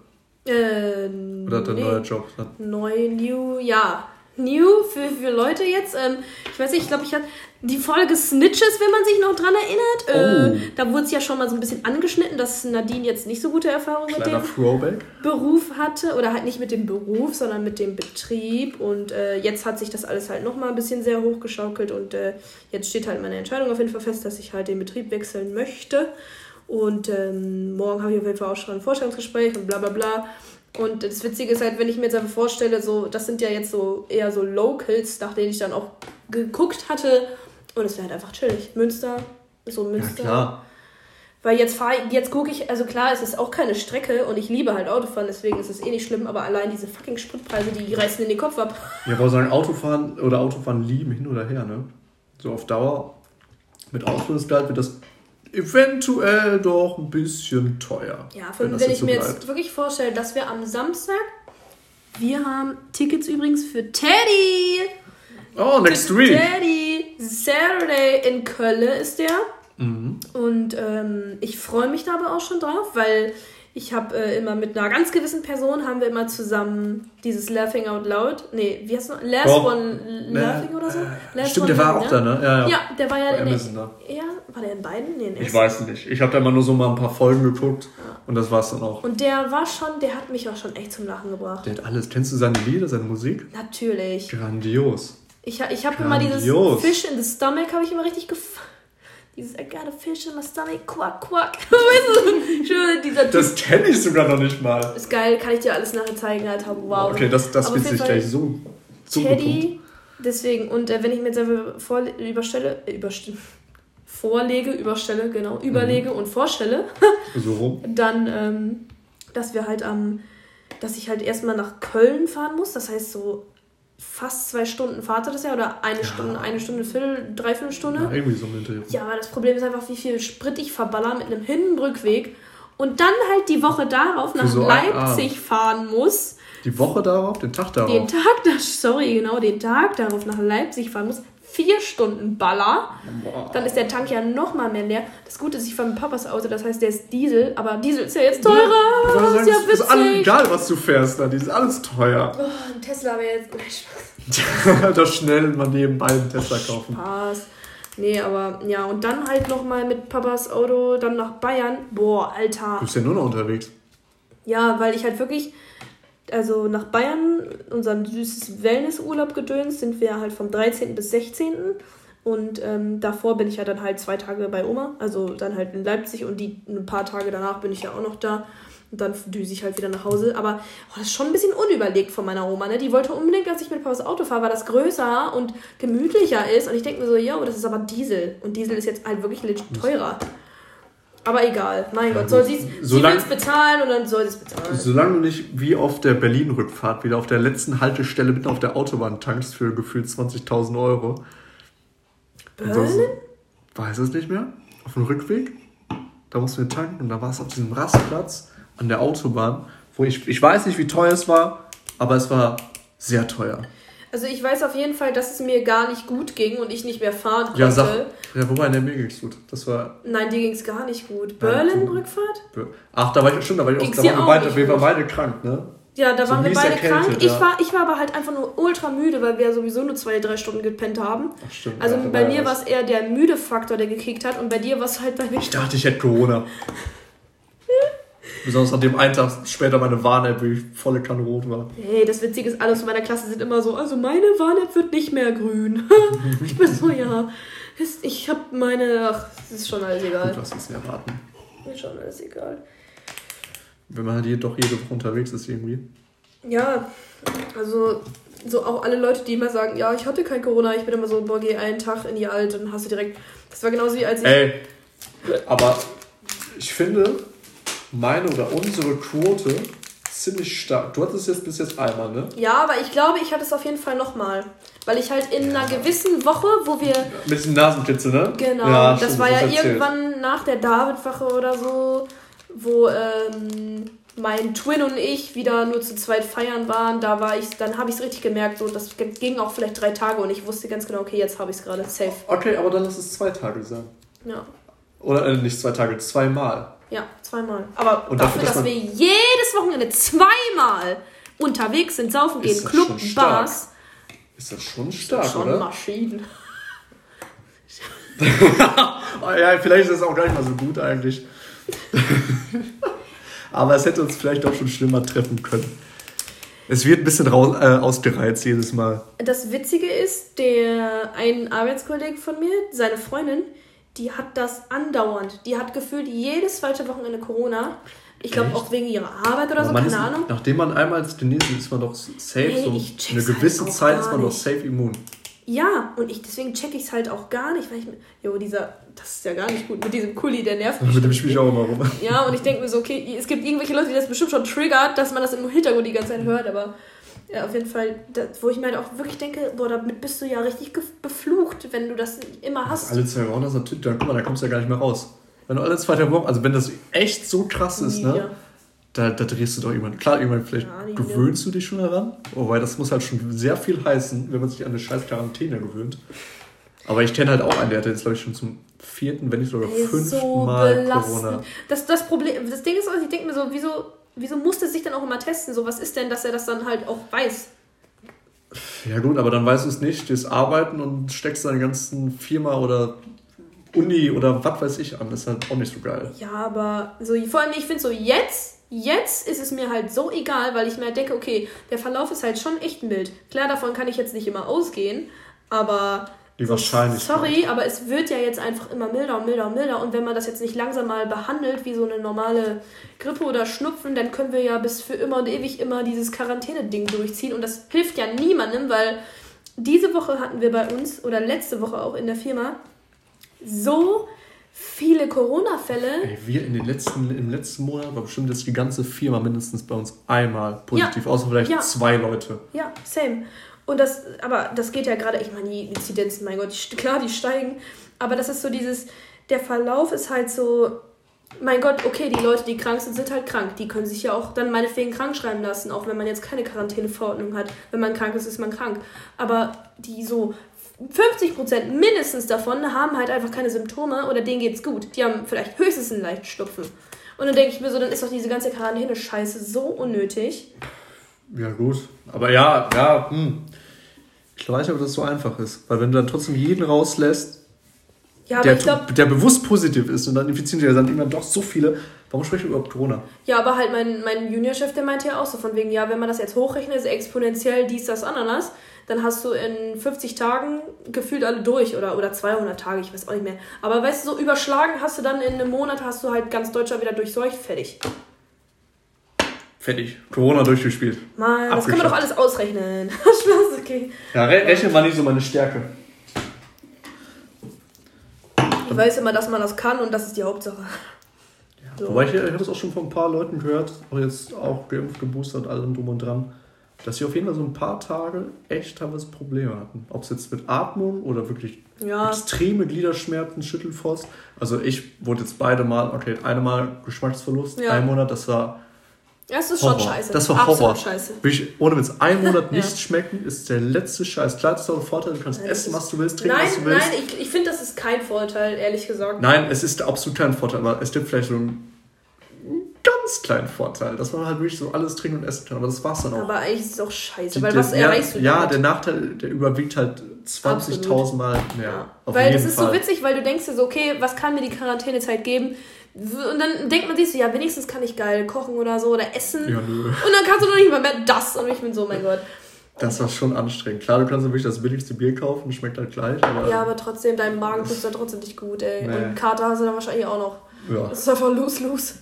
Äh, Oder dein nee. neuer Job? Neu, new, ja. New für, für Leute jetzt. Ähm, ich weiß nicht, ich glaube, ich hatte die Folge Snitches, wenn man sich noch dran erinnert. Oh. Äh, da wurde es ja schon mal so ein bisschen angeschnitten, dass Nadine jetzt nicht so gute Erfahrungen mit dem Throwback. Beruf hatte. Oder halt nicht mit dem Beruf, sondern mit dem Betrieb. Und äh, jetzt hat sich das alles halt nochmal ein bisschen sehr hochgeschaukelt. Und äh, jetzt steht halt meine Entscheidung auf jeden Fall fest, dass ich halt den Betrieb wechseln möchte. Und ähm, morgen habe ich auf jeden Fall auch schon ein Vorstellungsgespräch und bla bla bla. Und das Witzige ist halt, wenn ich mir jetzt einfach vorstelle, so, das sind ja jetzt so eher so Locals, nach denen ich dann auch geguckt hatte. Und es wäre halt einfach chillig. Münster, so Ja, Münster. klar. Weil jetzt fahre jetzt gucke ich, also klar, es ist auch keine Strecke und ich liebe halt Autofahren, deswegen ist es eh nicht schlimm, aber allein diese fucking Spritpreise, die reißen in den Kopf ab. Ja, aber sagen, Autofahren oder Autofahren lieben hin oder her, ne? So auf Dauer mit Ausbildungsgehalt wird das eventuell doch ein bisschen teuer. Ja, wenn das wenn jetzt ich so mir bleibt. jetzt wirklich vorstelle, dass wir am Samstag, wir haben Tickets übrigens für Teddy. Oh, next Für week. Teddy. Saturday in Köln ist der. Mhm. Und ähm, ich freue mich da aber auch schon drauf, weil ich habe äh, immer mit einer ganz gewissen Person haben wir immer zusammen dieses Laughing Out Loud. Nee, wie heißt es noch? Last Doch. One Laughing oder so? Last Stimmt, der war auch da, ne? Ja, ja. Ja, der war ja in Amazon da. Ja, war der in beiden? Nee, in Ich weiß nicht. Ich habe da immer nur so mal ein paar Folgen geguckt und das war's dann auch. Und der war schon, der hat mich auch schon echt zum Lachen gebracht. Der hat alles. Kennst du seine Lieder, seine Musik? Natürlich. Grandios. Ich, ich habe immer dieses. Fish in the Stomach, habe ich immer richtig gef... Dieses I got a fish in my stomach, quack, quack. dieser Das kenne ich sogar noch nicht mal. ist geil, kann ich dir alles nachher zeigen, Alter. Wow. Okay, das, das wird sich gleich so, so. Teddy, deswegen, und äh, wenn ich mir jetzt einfach vor, überstelle, äh, überstelle, vorlege, überstelle, genau, Mhm. überlege und vorstelle, So rum. dann, ähm, dass wir halt am, dass ich halt erstmal nach Köln fahren muss, das heißt so fast zwei Stunden Fahrt hat das ja, oder eine Stunde, eine Stunde, Viertel, dreiviertel Stunde. Ja, irgendwie so mit dem. Ja, aber das Problem ist einfach, wie viel Sprit ich verballer mit einem Hin- und Rückweg und dann halt die Woche darauf nach so Leipzig fahren muss. Die Woche darauf, den Tag darauf. Den Tag, sorry, genau, den Tag darauf nach Leipzig fahren muss. Vier Stunden Baller. Dann ist der Tank ja noch mal mehr leer. Das Gute ist, ich fahre mit Papas Auto, das heißt, der ist Diesel, aber Diesel ist ja jetzt teurer. Wollte Das sagen, ist ja es ist alles, witzig. egal, was du fährst, da, ist alles teuer. Oh, ein Tesla wäre jetzt. Da schnell mal nebenbei einen Tesla kaufen. Spaß. Nee, aber ja, und dann halt noch mal mit Papas Auto dann nach Bayern. Boah, Alter. Du bist ja nur noch unterwegs. Ja, weil ich halt wirklich, also nach Bayern, unseren süßes Wellnessurlaub gedöns, sind wir halt vom 13. bis 16. Und ähm, davor bin ich ja dann halt zwei Tage bei Oma, also dann halt in Leipzig und die ein paar Tage danach bin ich ja auch noch da. Und dann düse ich halt wieder nach Hause. Aber oh, das ist schon ein bisschen unüberlegt von meiner Oma. Ne? Die wollte unbedingt, dass ich mit Papas Auto fahre, weil das größer und gemütlicher ist. Und ich denke mir so, ja, das ist aber Diesel. Und Diesel ist jetzt halt wirklich legit teurer. Aber egal, mein Ja, Gott, soll sie es bezahlen und dann soll sie es bezahlen. Solange du nicht wie auf der Berlin-Rückfahrt wieder auf der letzten Haltestelle mitten auf der Autobahn tankst für gefühlt 20.000 Euro. Berlin? Weiß es nicht mehr. Auf dem Rückweg, da mussten wir tanken und da war es auf diesem Rastplatz an der Autobahn, wo ich, ich weiß nicht, wie teuer es war, aber es war sehr teuer. Also ich weiß auf jeden Fall, dass es mir gar nicht gut ging und ich nicht mehr fahren konnte. Ja, sag, ja wobei, ne, mir ging's gut. Das war... Nein, dir ging's gar nicht gut. Berlin-Rückfahrt? Ach, da war ich, stimmt, da war ich auch, da waren wir beide, wir waren beide krank, ne? Ja, da so waren wir beide krank. Ja. Ich, war, ich war aber halt einfach nur ultra müde, weil wir sowieso nur zwei, drei Stunden gepennt haben. Ach, stimmt. Also ja, bei mir war es eher der müde Faktor, der gekickt hat und bei dir war es halt bei mir... Ich dachte, ich hätte Corona. Besonders an dem einen Tag später meine Warn-App, wie volle Kanne rot war. Hey, das Witzige ist, alle aus meiner Klasse sind immer so, also meine Warn-App wird nicht mehr grün. ich bin so, ja, ich hab meine, ach, das ist schon alles egal. Gut, was ist denn erwarten? Ist schon alles egal. Wenn man halt hier doch jede Woche unterwegs ist irgendwie. Ja, also so auch alle Leute, die immer sagen, ja, ich hatte kein Corona, ich bin immer so, boah, geh einen Tag in die Alt und hast du direkt. Das war genauso wie als ich. Ey, aber ich finde, meine oder unsere Quote ziemlich stark. Du hattest es jetzt bis jetzt einmal, ne? Ja, aber ich glaube, ich hatte es auf jeden Fall nochmal. Weil ich halt in ja. einer gewissen Woche, wo wir. Mit dem Nasenpitze, ne? Genau. Ja, das stimmt, war ja irgendwann nach der David-Wache oder so, wo ähm, mein Twin und ich wieder nur zu zweit feiern waren. Da war ich, dann habe ich es richtig gemerkt. So, das ging auch vielleicht drei Tage und ich wusste ganz genau, okay, jetzt habe ich es gerade safe. Okay, aber dann lass es zwei Tage sein. Ja. Oder äh, nicht zwei Tage, zweimal. Ja, zweimal. Aber und dafür, dafür dass wir jedes Wochenende zweimal unterwegs sind, saufen gehen, Club, Bars. Ist das schon stark, das schon oder? Maschinen. ja, vielleicht ist das auch gar nicht mal so gut eigentlich. Aber es hätte uns vielleicht auch schon schlimmer treffen können. Es wird ein bisschen raus, äh, ausgereizt jedes Mal. Das Witzige ist, der ein Arbeitskollege von mir, seine Freundin, die hat das andauernd. Die hat gefühlt jedes zweite Wochenende Corona. Ich glaube auch wegen ihrer Arbeit oder so, keine ist, Ahnung. Nachdem man einmal als Chinesen ist man doch safe, nee, so eine gewisse halt Zeit ist man doch safe immun. Ja, und ich deswegen checke ich es halt auch gar nicht, weil ich mir, jo, dieser, das ist ja gar nicht gut mit diesem Kuli, der nervt mich. Mit dem spiele ich auch immer rum. Ja, und ich denke mir so, okay, es gibt irgendwelche Leute, die das bestimmt schon triggert, dass man das im Hintergrund die ganze Zeit hört, aber ja, auf jeden Fall, das, wo ich mir halt auch wirklich denke, boah, damit bist du ja richtig beflucht, wenn du das immer hast. Alle zwei Wochen, das natürlich, dann guck mal, da kommst du ja gar nicht mehr raus. Wenn du alle zwei Wochen, also wenn das echt so krass ist, ne? Ja. Da, da drehst du doch irgendwann. Klar, irgendwann vielleicht ja, gewöhnst du dich schon daran. Wobei das muss halt schon sehr viel heißen, wenn man sich an eine scheiß Quarantäne gewöhnt. Aber ich kenne halt auch einen, der hat jetzt, glaube ich, schon zum vierten, wenn nicht sogar fünften so Mal Corona. Das, das Problem, das Ding ist, ich denke mir so, wieso wieso musste sich dann auch immer testen? So, was ist denn, dass er das dann halt auch weiß? Ja gut, aber dann weißt du es nicht, stehst arbeiten und steckst deine ganzen Firma oder Uni oder was weiß ich an. Das ist halt auch nicht so geil. Ja, aber so, vor allem, ich finde so, jetzt, jetzt ist es mir halt so egal, weil ich mir halt denke, okay, der Verlauf ist halt schon echt mild. Klar, davon kann ich jetzt nicht immer ausgehen, aber die Wahrscheinlichkeit. Sorry, aber es wird ja jetzt einfach immer milder und milder und milder. Und wenn man das jetzt nicht langsam mal behandelt, wie so eine normale Grippe oder Schnupfen, dann können wir ja bis für immer und ewig immer dieses Quarantäne-Ding durchziehen. Und das hilft ja niemandem, weil diese Woche hatten wir bei uns, oder letzte Woche auch in der Firma, so viele Corona-Fälle. Wir in den letzten, im letzten Monat war bestimmt jetzt die ganze Firma mindestens bei uns einmal positiv, ja. außer vielleicht ja. zwei Leute. Ja, same. Und das, aber das geht ja gerade, ich meine, die Inzidenzen, mein Gott, die, klar, die steigen. Aber das ist so dieses, der Verlauf ist halt so, mein Gott, okay, die Leute, die krank sind, sind halt krank. Die können sich ja auch dann meinetwegen krank schreiben lassen, auch wenn man jetzt keine Quarantäneverordnung hat. Wenn man krank ist, ist man krank. Aber die so 50% mindestens davon haben halt einfach keine Symptome oder denen geht's gut. Die haben vielleicht höchstens einen leichten Schnupfen. Und dann denke ich mir so, dann ist doch diese ganze Quarantäne-Scheiße so unnötig. Ja, gut. Aber ja, ja, hm. Ich weiß nicht, ob das so einfach ist. Weil wenn du dann trotzdem jeden rauslässt, ja, der, glaub, der bewusst positiv ist und dann infizieren sich ja dann irgendwann doch so viele. Warum sprechen wir überhaupt Corona? Ja, aber halt mein, mein Juniorchef, der meinte ja auch so von wegen, ja, wenn man das jetzt hochrechnet, ist exponentiell dies, das, Ananas, dann hast du in 50 Tagen gefühlt alle durch oder, oder 200 Tage, ich weiß auch nicht mehr. Aber weißt du, so überschlagen hast du dann in einem Monat, hast du halt ganz Deutschland wieder durchseucht, fertig. Fertig. Corona durchgespielt. Mann, das kann man doch alles ausrechnen. Spaß, okay. Ja, re rechnen war nicht so meine Stärke. Ich weiß immer, dass man das kann und das ist die Hauptsache. Ja, so. Wobei ich, ich habe es auch schon von ein paar Leuten gehört, auch jetzt auch geimpft, geboostert, allem drum und dran. dass sie auf jeden Fall so ein paar Tage echt teilweise Probleme hatten. Ob es jetzt mit Atmung oder wirklich Ja. extreme Gliederschmerzen, Schüttelfrost. Also ich wurde jetzt beide Mal, okay, eine Mal Geschmacksverlust, Ja. ein Monat, das war Das ist Horror. schon scheiße. Das war Absolut Horror. scheiße. Wirklich, ohne Witz, ein Monat Ja. nichts schmecken ist der letzte Scheiß. Klar, das ist auch ein Vorteil, du kannst Nein, essen, was du willst, trinken, Nein, was du willst. nein, ich, ich finde, das ist kein Vorteil, ehrlich gesagt. Nein, es ist absolut kein Vorteil, aber es gibt vielleicht so einen ganz kleinen Vorteil, dass man halt wirklich so alles trinken und essen kann. Aber das war's dann auch. Aber eigentlich ist es auch scheiße, Die- weil was erreichst du Ja, damit? der Nachteil, der überwiegt halt 20.000 Mal mehr. Ja. Auf Weil das ist Fall. so witzig, weil du denkst dir so, okay, was kann mir die Quarantänezeit geben? Und dann denkt man sich so, ja, wenigstens kann ich geil kochen oder so oder essen. Ja, nö. Und dann kannst du noch nicht mal mehr das. Und ich bin so, mein Gott. Das war schon anstrengend. Klar, du kannst ja wirklich das billigste Bier kaufen, schmeckt halt gleich, aber Ja, aber trotzdem, dein Magen tut dann trotzdem nicht gut, ey. Nee. Und Kater hast du dann wahrscheinlich auch noch. ja. Das ist einfach lose-lose.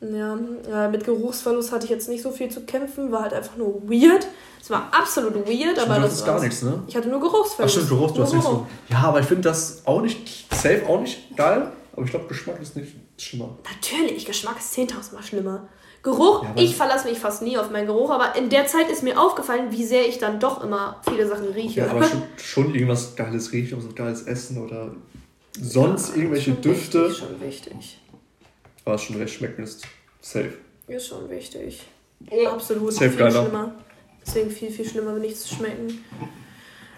Ja, ja, mit Geruchsverlust hatte ich jetzt nicht so viel zu kämpfen, war halt einfach nur weird. Es war absolut weird, aber das hattest gar nichts, ne? Ich hatte nur Ach Geruchsverlust. stimmt, Geruch, du hast Nur nicht so. Geruch. Ja, aber ich finde das auch nicht, safe auch nicht geil, aber ich glaube, Geschmack ist nicht schlimmer. Natürlich, Geschmack ist 10.000 Mal schlimmer. Geruch, Ja, aber- ich verlasse mich fast nie auf meinen Geruch, aber in der Zeit ist mir aufgefallen, wie sehr ich dann doch immer viele Sachen rieche. Ja, aber schon, schon irgendwas Geiles riechen, so geiles Essen oder sonst irgendwelche Schon Düfte. Wichtig, schon wichtig. Was schon recht schmecken ist. Safe. Ist schon wichtig. Absolut. Safe viel geiler. schlimmer. Deswegen viel, viel schlimmer, nichts zu schmecken.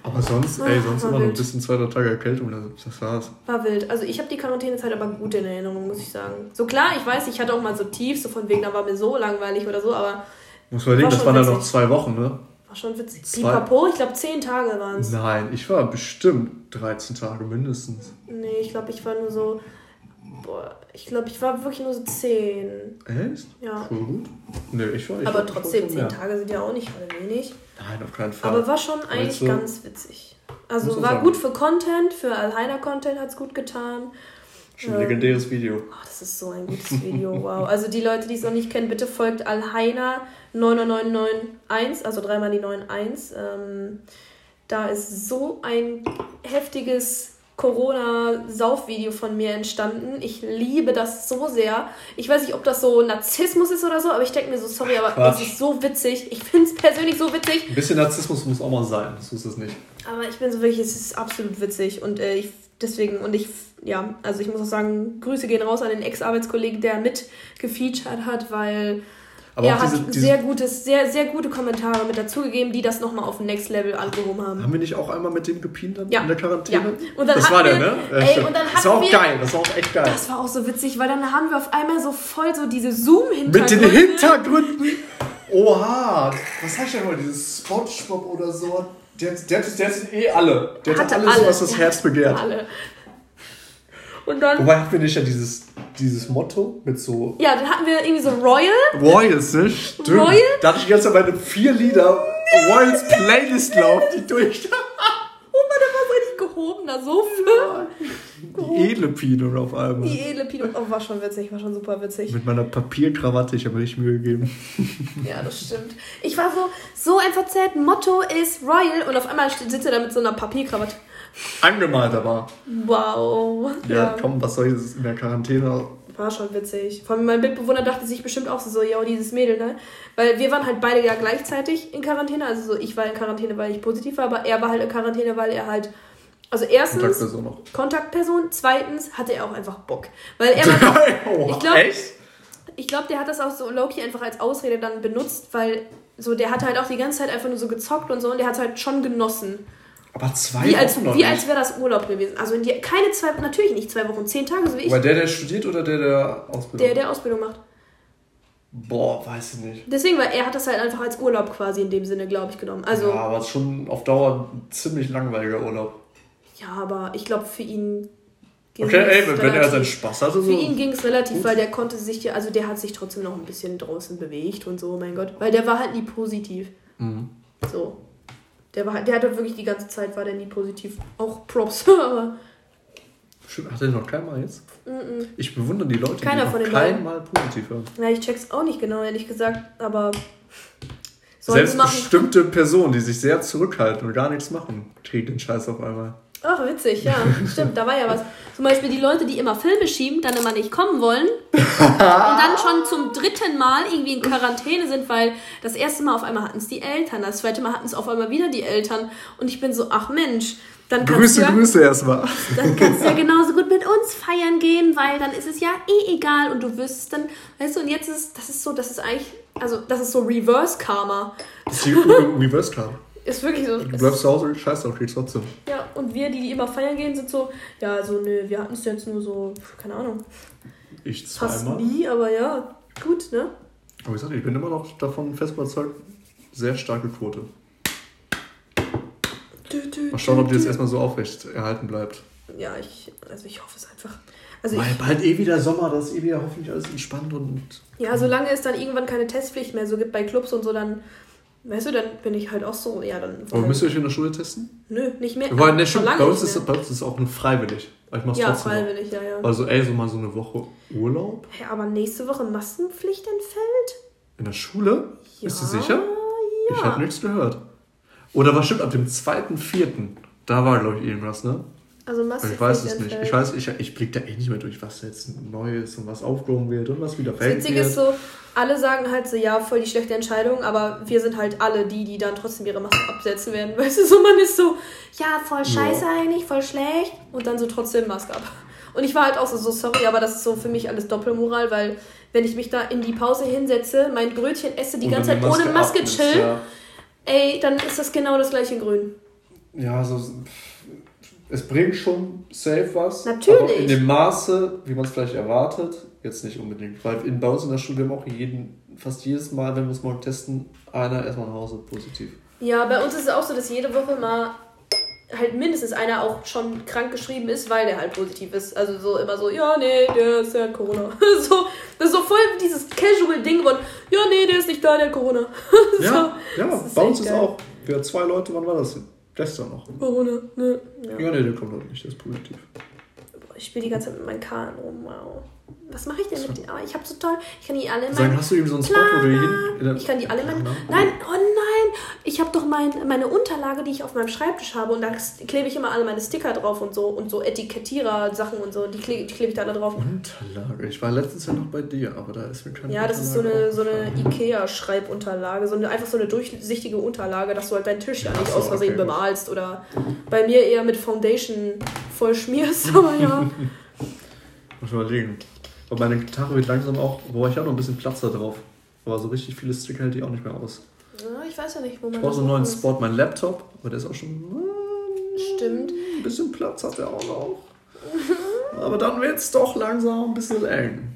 Aber sonst, ey, sonst war immer noch ein bisschen zwei, drei Tage Erkältung, das, war's. War wild. Also ich habe die Quarantänezeit aber gut in Erinnerung, muss ich sagen. So klar, ich weiß, ich hatte auch mal so tief, so von wegen, da war mir so langweilig oder so, aber Muss man überlegen, War das waren dann noch zwei Wochen, ne? war schon witzig. Zwei- Pipapo, ich glaube zehn Tage waren es. Nein, ich war bestimmt 13 Tage mindestens. Nee, ich glaube, ich war nur so. Boah, ich glaube, ich war wirklich nur so zehn. Echt? Ja. Voll gut. Nee, ich war ich Aber trotzdem, schon zehn mehr. Tage sind ja auch nicht gerade wenig. Nein, auf keinen Fall. Aber war schon eigentlich du- ganz witzig. Also war sagen. gut für Content, für Alheiner-Content hat es gut getan. schon ein legendäres Video. Oh, das ist so ein gutes Video, wow. Also die Leute, die es noch nicht kennen, bitte folgt Alheiner 99991, also dreimal die 91. Ähm, da ist so ein heftiges Corona-Saufvideo von mir entstanden. Ich liebe das so sehr. Ich weiß nicht, ob das so Narzissmus ist oder so, aber ich denke mir so, sorry, aber Quatsch. es ist so witzig. Ich finde es persönlich so witzig. Ein bisschen Narzissmus muss auch mal sein, das ist es nicht. Aber ich bin so wirklich, es ist absolut witzig und äh, ich deswegen und ich ja, also ich muss auch sagen, Grüße gehen raus an den Ex-Arbeitskollegen, der mit gefeatured hat, weil Aber er hat diese, diese sehr gutes, sehr sehr gute Kommentare mit dazugegeben, die das nochmal auf ein Next Level angehoben haben. haben wir nicht auch einmal mit dem gepient dann Ja. in der Quarantäne? Ja. Und dann das war der, wir- ne? Ja, ey, und dann das war auch wir- geil, das war auch echt geil. Das war auch so witzig, weil dann haben wir auf einmal so voll so diese zoom Mit den Hintergründen. Oha, was heißt denn mal dieses Spongebob oder so? Der, der, der hat eh alle. Der hat alles, alle. was das Herz begehrt. Alle. Und dann Wobei hatten wir nicht ja dieses, dieses Motto mit so ja, dann hatten wir irgendwie so Royal Royals, ne? Stimmt. Royal? Da hatte ich die ganze Zeit meine vier Lieder Royals Playlist laufen, die durch. Oh Mann, der war so richtig gehobener Sofa. Die edle Pino auf einmal. Die edle Pino. Oh, war schon witzig, war schon super witzig. Mit meiner Papierkrawatte, ich habe mir richtig Mühe gegeben. Ja, das stimmt. Ich war so, so ein verzerrt. Motto ist Royal und auf einmal sitzt er da mit so einer Papierkrawatte. Angemalt aber. Wow. Ja, komm, was soll ich das in der Quarantäne? War schon witzig. Vor allem mein Mitbewohner dachte sich bestimmt auch so, so, ja, dieses Mädel, ne? Weil wir waren halt beide ja gleichzeitig in Quarantäne. Also so, ich war in Quarantäne, weil ich positiv war, aber er war halt in Quarantäne, weil er halt. Also erstens Kontaktperson noch. Kontaktperson, zweitens hatte er auch einfach Bock. Weil er war oh, Ich glaub- echt? Ich glaube, der hat das auch so Loki einfach als Ausrede dann benutzt, weil so der hat halt auch die ganze Zeit einfach nur so gezockt und so und der hat halt schon genossen. Aber zwei Wie als, Wochen noch wie nicht. als wäre das Urlaub gewesen. Also in die, keine zwei, natürlich nicht zwei Wochen, zehn Tage, so wie ich, Aber der, der studiert oder der, der Ausbildung? der, der Ausbildung macht. Boah, weiß ich nicht. Deswegen, weil er hat das halt einfach als Urlaub quasi in dem Sinne, glaube ich, genommen. Also, ja, ja, aber es ist schon auf Dauer ein ziemlich langweiliger Urlaub. aber ich glaube, für ihn ging Okay, ey, wenn, wenn er seinen Spaß hatte, so. Für ihn ging es relativ, Gut. weil der konnte sich ja, also der hat sich trotzdem noch ein bisschen draußen bewegt und so, mein Gott. Weil der war halt nie positiv. Mhm. So. Der war der hat halt wirklich die ganze Zeit war der nie positiv. Auch Props. Stimmt, Hat er noch kein Mal jetzt? Ich bewundere die Leute, Keiner die von noch den kein beiden. Mal positiv hören. ja, ich check's auch nicht genau, ehrlich gesagt, aber Selbst bestimmte Personen, die sich sehr zurückhalten und gar nichts machen, kriegen den Scheiß auf einmal. Ach, witzig, ja. Stimmt, da war ja was. Zum Beispiel die Leute, die immer Filme schieben, dann immer nicht kommen wollen und dann schon zum dritten Mal irgendwie in Quarantäne sind, weil das erste Mal auf einmal hatten es die Eltern, das zweite Mal hatten es auf einmal wieder die Eltern. Und ich bin so, ach Mensch, dann kannst Grüße, du ja, Grüße erstmal. dann kannst du ja genauso gut mit uns feiern gehen, weil dann ist es ja eh egal und du wirst es dann, weißt du, und jetzt ist, das ist so, das ist eigentlich, also das ist so Reverse Karma. Das ist Reverse Card. Ist wirklich so. Du bleibst zu Hause, scheiß drauf, kriegst trotzdem. Ja, und wir, die, die immer feiern gehen, sind so, ja, also nö, wir hatten es jetzt nur so, keine Ahnung, Ich fast zweimal. nie, aber ja, gut, ne? Aber ich sag dir, ich bin immer noch davon fest überzeugt, sehr starke Quote. Dü, dü, Mal schauen, ob die jetzt erstmal so aufrecht erhalten bleibt. Ja, ich, also ich hoffe es einfach. Also Weil ich, bald eh wieder Sommer, das ist eh wieder hoffentlich alles entspannt und. ja, solange es dann irgendwann keine Testpflicht mehr so gibt bei Clubs und so, dann, weißt du, dann bin ich halt auch so, ja, dann. Aber müsst ihr euch in der Schule testen? Nö, nicht mehr. Weil, Schon stimmt, lange bei uns, ist, bei uns ist es auch nur freiwillig. Ich mach's Ja, trotzdem. noch. freiwillig, ja, ja. Also, ey, so mal so eine Woche Urlaub Hä, aber nächste Woche Maskenpflicht entfällt? in der Schule? Bist du Ja, sicher? Ja. Ich habe nichts gehört. Oder was stimmt, ab dem 2.4. Da war, glaube ich, irgendwas, ne? Also Ich Maskenpflicht weiß es nicht. Ich weiß, ich, ich blick da eh nicht mehr durch, was jetzt neu ist und was aufgehoben wird und was wieder Das weg Witzige ist so, alle sagen halt so, ja, voll die schlechte Entscheidung, aber wir sind halt alle die, die dann trotzdem ihre Maske absetzen werden. Weißt du, so man ist so, ja, voll scheiße eigentlich, voll schlecht und dann so trotzdem Maske ab. Und ich war halt auch so, so, sorry, aber das ist so für mich alles Doppelmoral, weil wenn ich mich da in die Pause hinsetze, mein Brötchen esse, die Und ganze Zeit ohne Maske chill, Ja, ey, dann ist das genau das gleiche in grün. ja so, es bringt schon safe was. Natürlich. Aber in dem Maße, wie man es vielleicht erwartet, jetzt nicht unbedingt. Weil in, bei uns in der Schule haben auch jeden, fast jedes Mal, wenn wir es morgen testen, einer erstmal nach Hause positiv. Ja, bei uns ist es auch so, dass jede Woche mal halt mindestens einer auch schon krank geschrieben ist, weil der halt positiv ist. Also so immer so, ja, nee, der ist ja Corona. so, das ist so voll dieses Casual-Ding von, ja, nee, der ist nicht da, der hat Corona. Ja, ja ist bei uns ist geil. auch, wir zwei Leute, wann war das? Gestern noch. Corona, ne. Ja. Ja, nee, der kommt heute nicht, der ist positiv. Ich spiele die ganze Zeit mit meinen Karten rum, wow. Was mache ich denn mit denen? Aber ich habe so toll, ich kann die alle in Sagen, hast du eben so einen Spot, wo du hin. Ich kann die alle in meinen. Nein, oh nein! Ich habe doch mein, meine Unterlage, die ich auf meinem Schreibtisch habe und da klebe ich immer alle meine Sticker drauf und so und so Etikettierer-Sachen und so. Die klebe die klebe ich da alle drauf. Unterlage. Ich war letztens ja noch bei dir, aber da ist mir keine Ja, das ist so Unterlage eine, so eine. Ikea-Schreibunterlage. So eine, einfach so eine durchsichtige Unterlage, dass du halt deinen Tisch ja nicht so, aus Versehen okay, bemalst oder bei mir eher mit Foundation voll schmierst. Aber ja. Muss überlegen. Aber meine Gitarre wird langsam auch, wo ich auch noch ein bisschen Platz da drauf. Aber so richtig viele Sticker hält die auch nicht mehr aus. ja. Ich weiß ja nicht, wo man Ich brauche so einen neuen ist. Spot. Mein Laptop, aber der ist auch schon. Stimmt. Ein bisschen Platz hat er auch noch. Aber dann wird es doch langsam ein bisschen eng.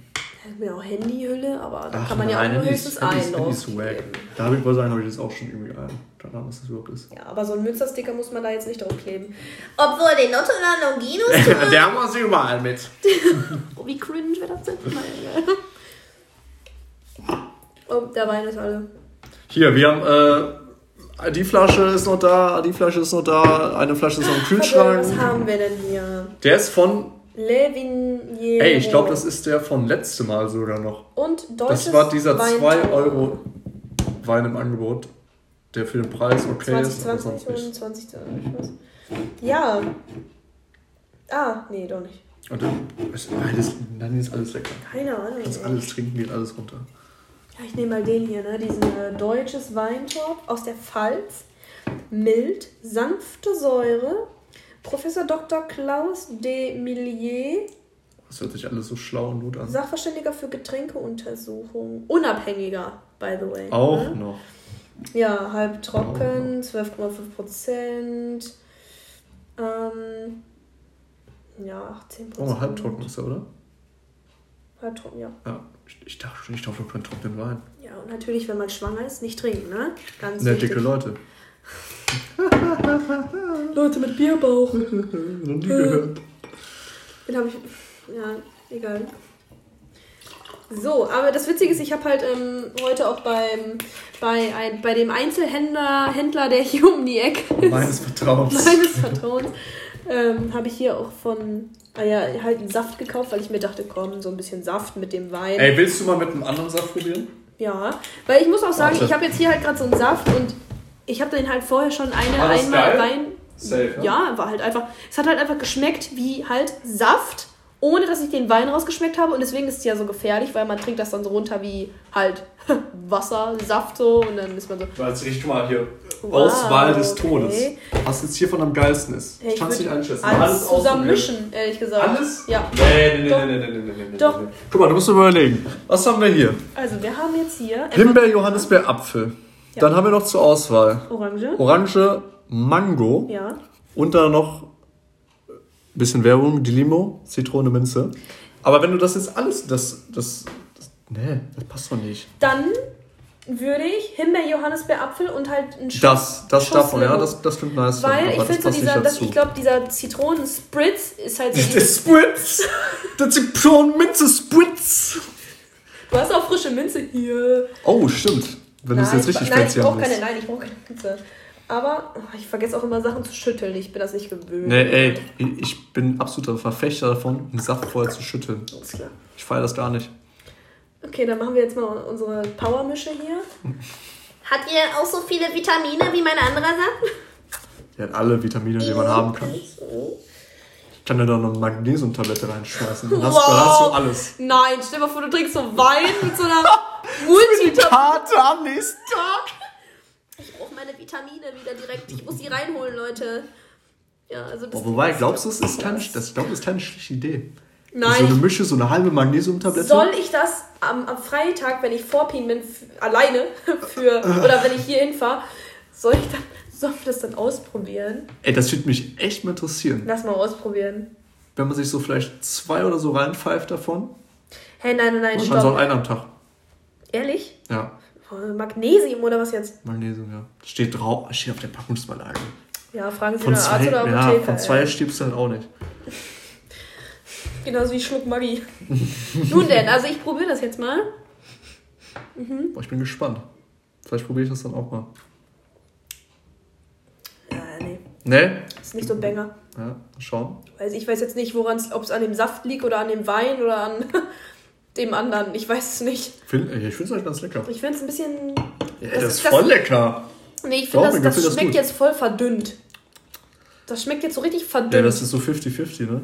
Mir auch Handyhülle, aber da Ach kann man ja auch nur höchstens einen draufkleben. Da habe ich wohl sagen, habe ich das auch schon irgendwie ein. Keine Ahnung, was das überhaupt ist. Ja, aber so einen Münstersticker muss man da jetzt nicht draufkleben. Obwohl den Otto und Longinus der muss überall mit. Oh, wie cringe wäre das denn? Oh, der Wein ist alle. Hier, wir haben. Äh, die Flasche ist noch da, die Flasche ist noch da, eine Flasche ist noch im Kühlschrank. was haben wir denn hier? Der ist von. Levinier. Ey, ich glaube, das ist der von letztem Mal sogar noch. Und deutsches Das war dieser Weintor. 2 Euro Wein im Angebot, der für den Preis okay ist, aber 2020 sonst und nicht. 2020. was? Ja. Ah, nee, doch nicht. Und dann ist beides, dann ist alles lecker. Keine Ahnung. Kannst alles trinken, geht alles runter. Ja, ich nehme mal den hier, ne? Diesen äh, deutsches Weintorf aus der Pfalz. Mild, sanfte Säure. Professor Dr. Klaus de Millier, Das hört sich alles so schlau und gut an. Sachverständiger für Getränkeuntersuchung. Unabhängiger, by the way. Auch Ne? noch. Ja, halb trocken, 12,5 Prozent. Ähm, ja, 18% Oh, Prozent. halbtrocken ist er, oder? Halbtrocken, ja. Ja. Ich, dachte schon, ich taufe keinen trockenen Wein. Ja, und natürlich, wenn man schwanger ist, nicht trinken, ne? Ganz Ne, wichtig. dicke Leute. Leute mit Bierbauch. Noch nie gehört. Den habe ich. Ja, egal. So, aber das Witzige ist, ich habe halt ähm, heute auch beim, bei, ein, bei dem Einzelhändler, Händler, der hier um die Ecke ist, Meines Vertrauens. meines Vertrauens, ähm, habe ich hier auch von, ah ja, halt einen Saft gekauft, weil ich mir dachte, komm, so ein bisschen Saft mit dem Wein. Ey, willst du mal mit einem anderen Saft probieren? Ja, weil ich muss auch sagen, Warte. ich habe jetzt hier halt gerade so einen Saft und ich habe den halt vorher schon eine, War das einmal geil? Wein. Safe, ne? Ja, war halt einfach. Es hat halt einfach geschmeckt wie halt Saft, ohne dass ich den Wein rausgeschmeckt habe. Und deswegen ist es ja so gefährlich, weil man trinkt das dann so runter wie halt Wasser, Saft so und dann ist man so. Du hast richtig mal hier Wow, Auswahl des Todes. okay. Was jetzt hier von am geilsten ist. Hey, ich Kannst du nicht einschätzen. Alles zusammen ausprobieren. mischen, ehrlich gesagt. Alles? Ja. Nee, nee, nee, Doch. nee, nee, nee, nee, nee. Doch. nee. Guck mal, du musst überlegen. Was haben wir hier? Also, wir haben jetzt hier Himbeer, Johannisbeer, Apfel. Ja. Dann haben wir noch zur Auswahl Orange. Orange, Mango Ja. und dann noch ein bisschen Werbung, die Limo, Zitrone, Minze. Aber wenn du das jetzt alles, das, das, das nee, das passt doch nicht. Dann würde ich Himbeer, Johannisbeer, Apfel und halt ein Schuss. Das, das Schuss davon, ja, Limo. das, das klingt nice. Weil ich finde so dieser, das, ich glaube, dieser Zitronenspritz ist halt so. Der Spritz! Der Zitronen-Minze-Spritz! Du hast auch frische Minze hier. Oh, stimmt. Wenn du es Nein, jetzt richtig nein, ich fancy brauche haben keine, willst. nein, ich brauche keine Minze. Aber oh, ich vergesse auch immer Sachen zu schütteln. Ich bin das nicht gewöhnt. Nee, ey, ich bin absoluter Verfechter davon, einen Saft vorher zu schütteln. Alles klar. Ich feiere das gar nicht. Okay, dann machen wir jetzt mal unsere Powermische hier. Hat ihr auch so viele Vitamine wie mein anderer Saft? Der hat alle Vitamine, die man haben kann. Ich kann dir da noch eine Magnesiumtablette reinschmeißen. Dann hast, dann hast du alles. Nein, stell dir mal vor, du trinkst so Wein mit so einer Multitablette. Am nächsten Tag. Ich brauche meine Vitamine wieder direkt. Ich muss die reinholen, Leute. Ja, also das Oh, wobei, glaubst du, es ist keine, das, ich glaube, das ist keine schlechte Idee. Nein. So eine Mische, so eine halbe Magnesiumtablette. Soll ich das am, am Freitag, wenn ich vorpien bin, alleine für oder wenn ich hier hinfahre, soll ich dann soll ich das dann ausprobieren? Ey, das würde mich echt mal interessieren. Lass mal ausprobieren. Wenn man sich so vielleicht zwei oder so reinpfeift davon. Hey, nein, nein, nein, Und man soll einen am Tag. Ehrlich? Ja, Magnesium oder was jetzt? Magnesium, ja. Steht drauf, steht auf der Packungsbeilage. Ja, fragen Sie Von einen Arzt zwei, oder ja, Apotheker. von zwei stirbst du halt auch nicht. Genauso wie Schluck Maggi. Nun denn, also ich probiere das jetzt mal. Boah, ich bin gespannt. Vielleicht probiere ich das dann auch mal. Ne? ist nicht so ein Banger. Ja, schauen. Also ich weiß jetzt nicht, woran ob es an dem Saft liegt oder an dem Wein oder an dem anderen. Ich weiß es nicht. Find, ich finde es eigentlich ganz lecker. Ich finde es ein bisschen. Ja, Das- das, ist das- voll lecker. Nee, ich finde, das, das gefällt das schmeckt jetzt voll verdünnt. Das schmeckt jetzt so richtig verdünnt. Ja, das ist so 50-50, ne?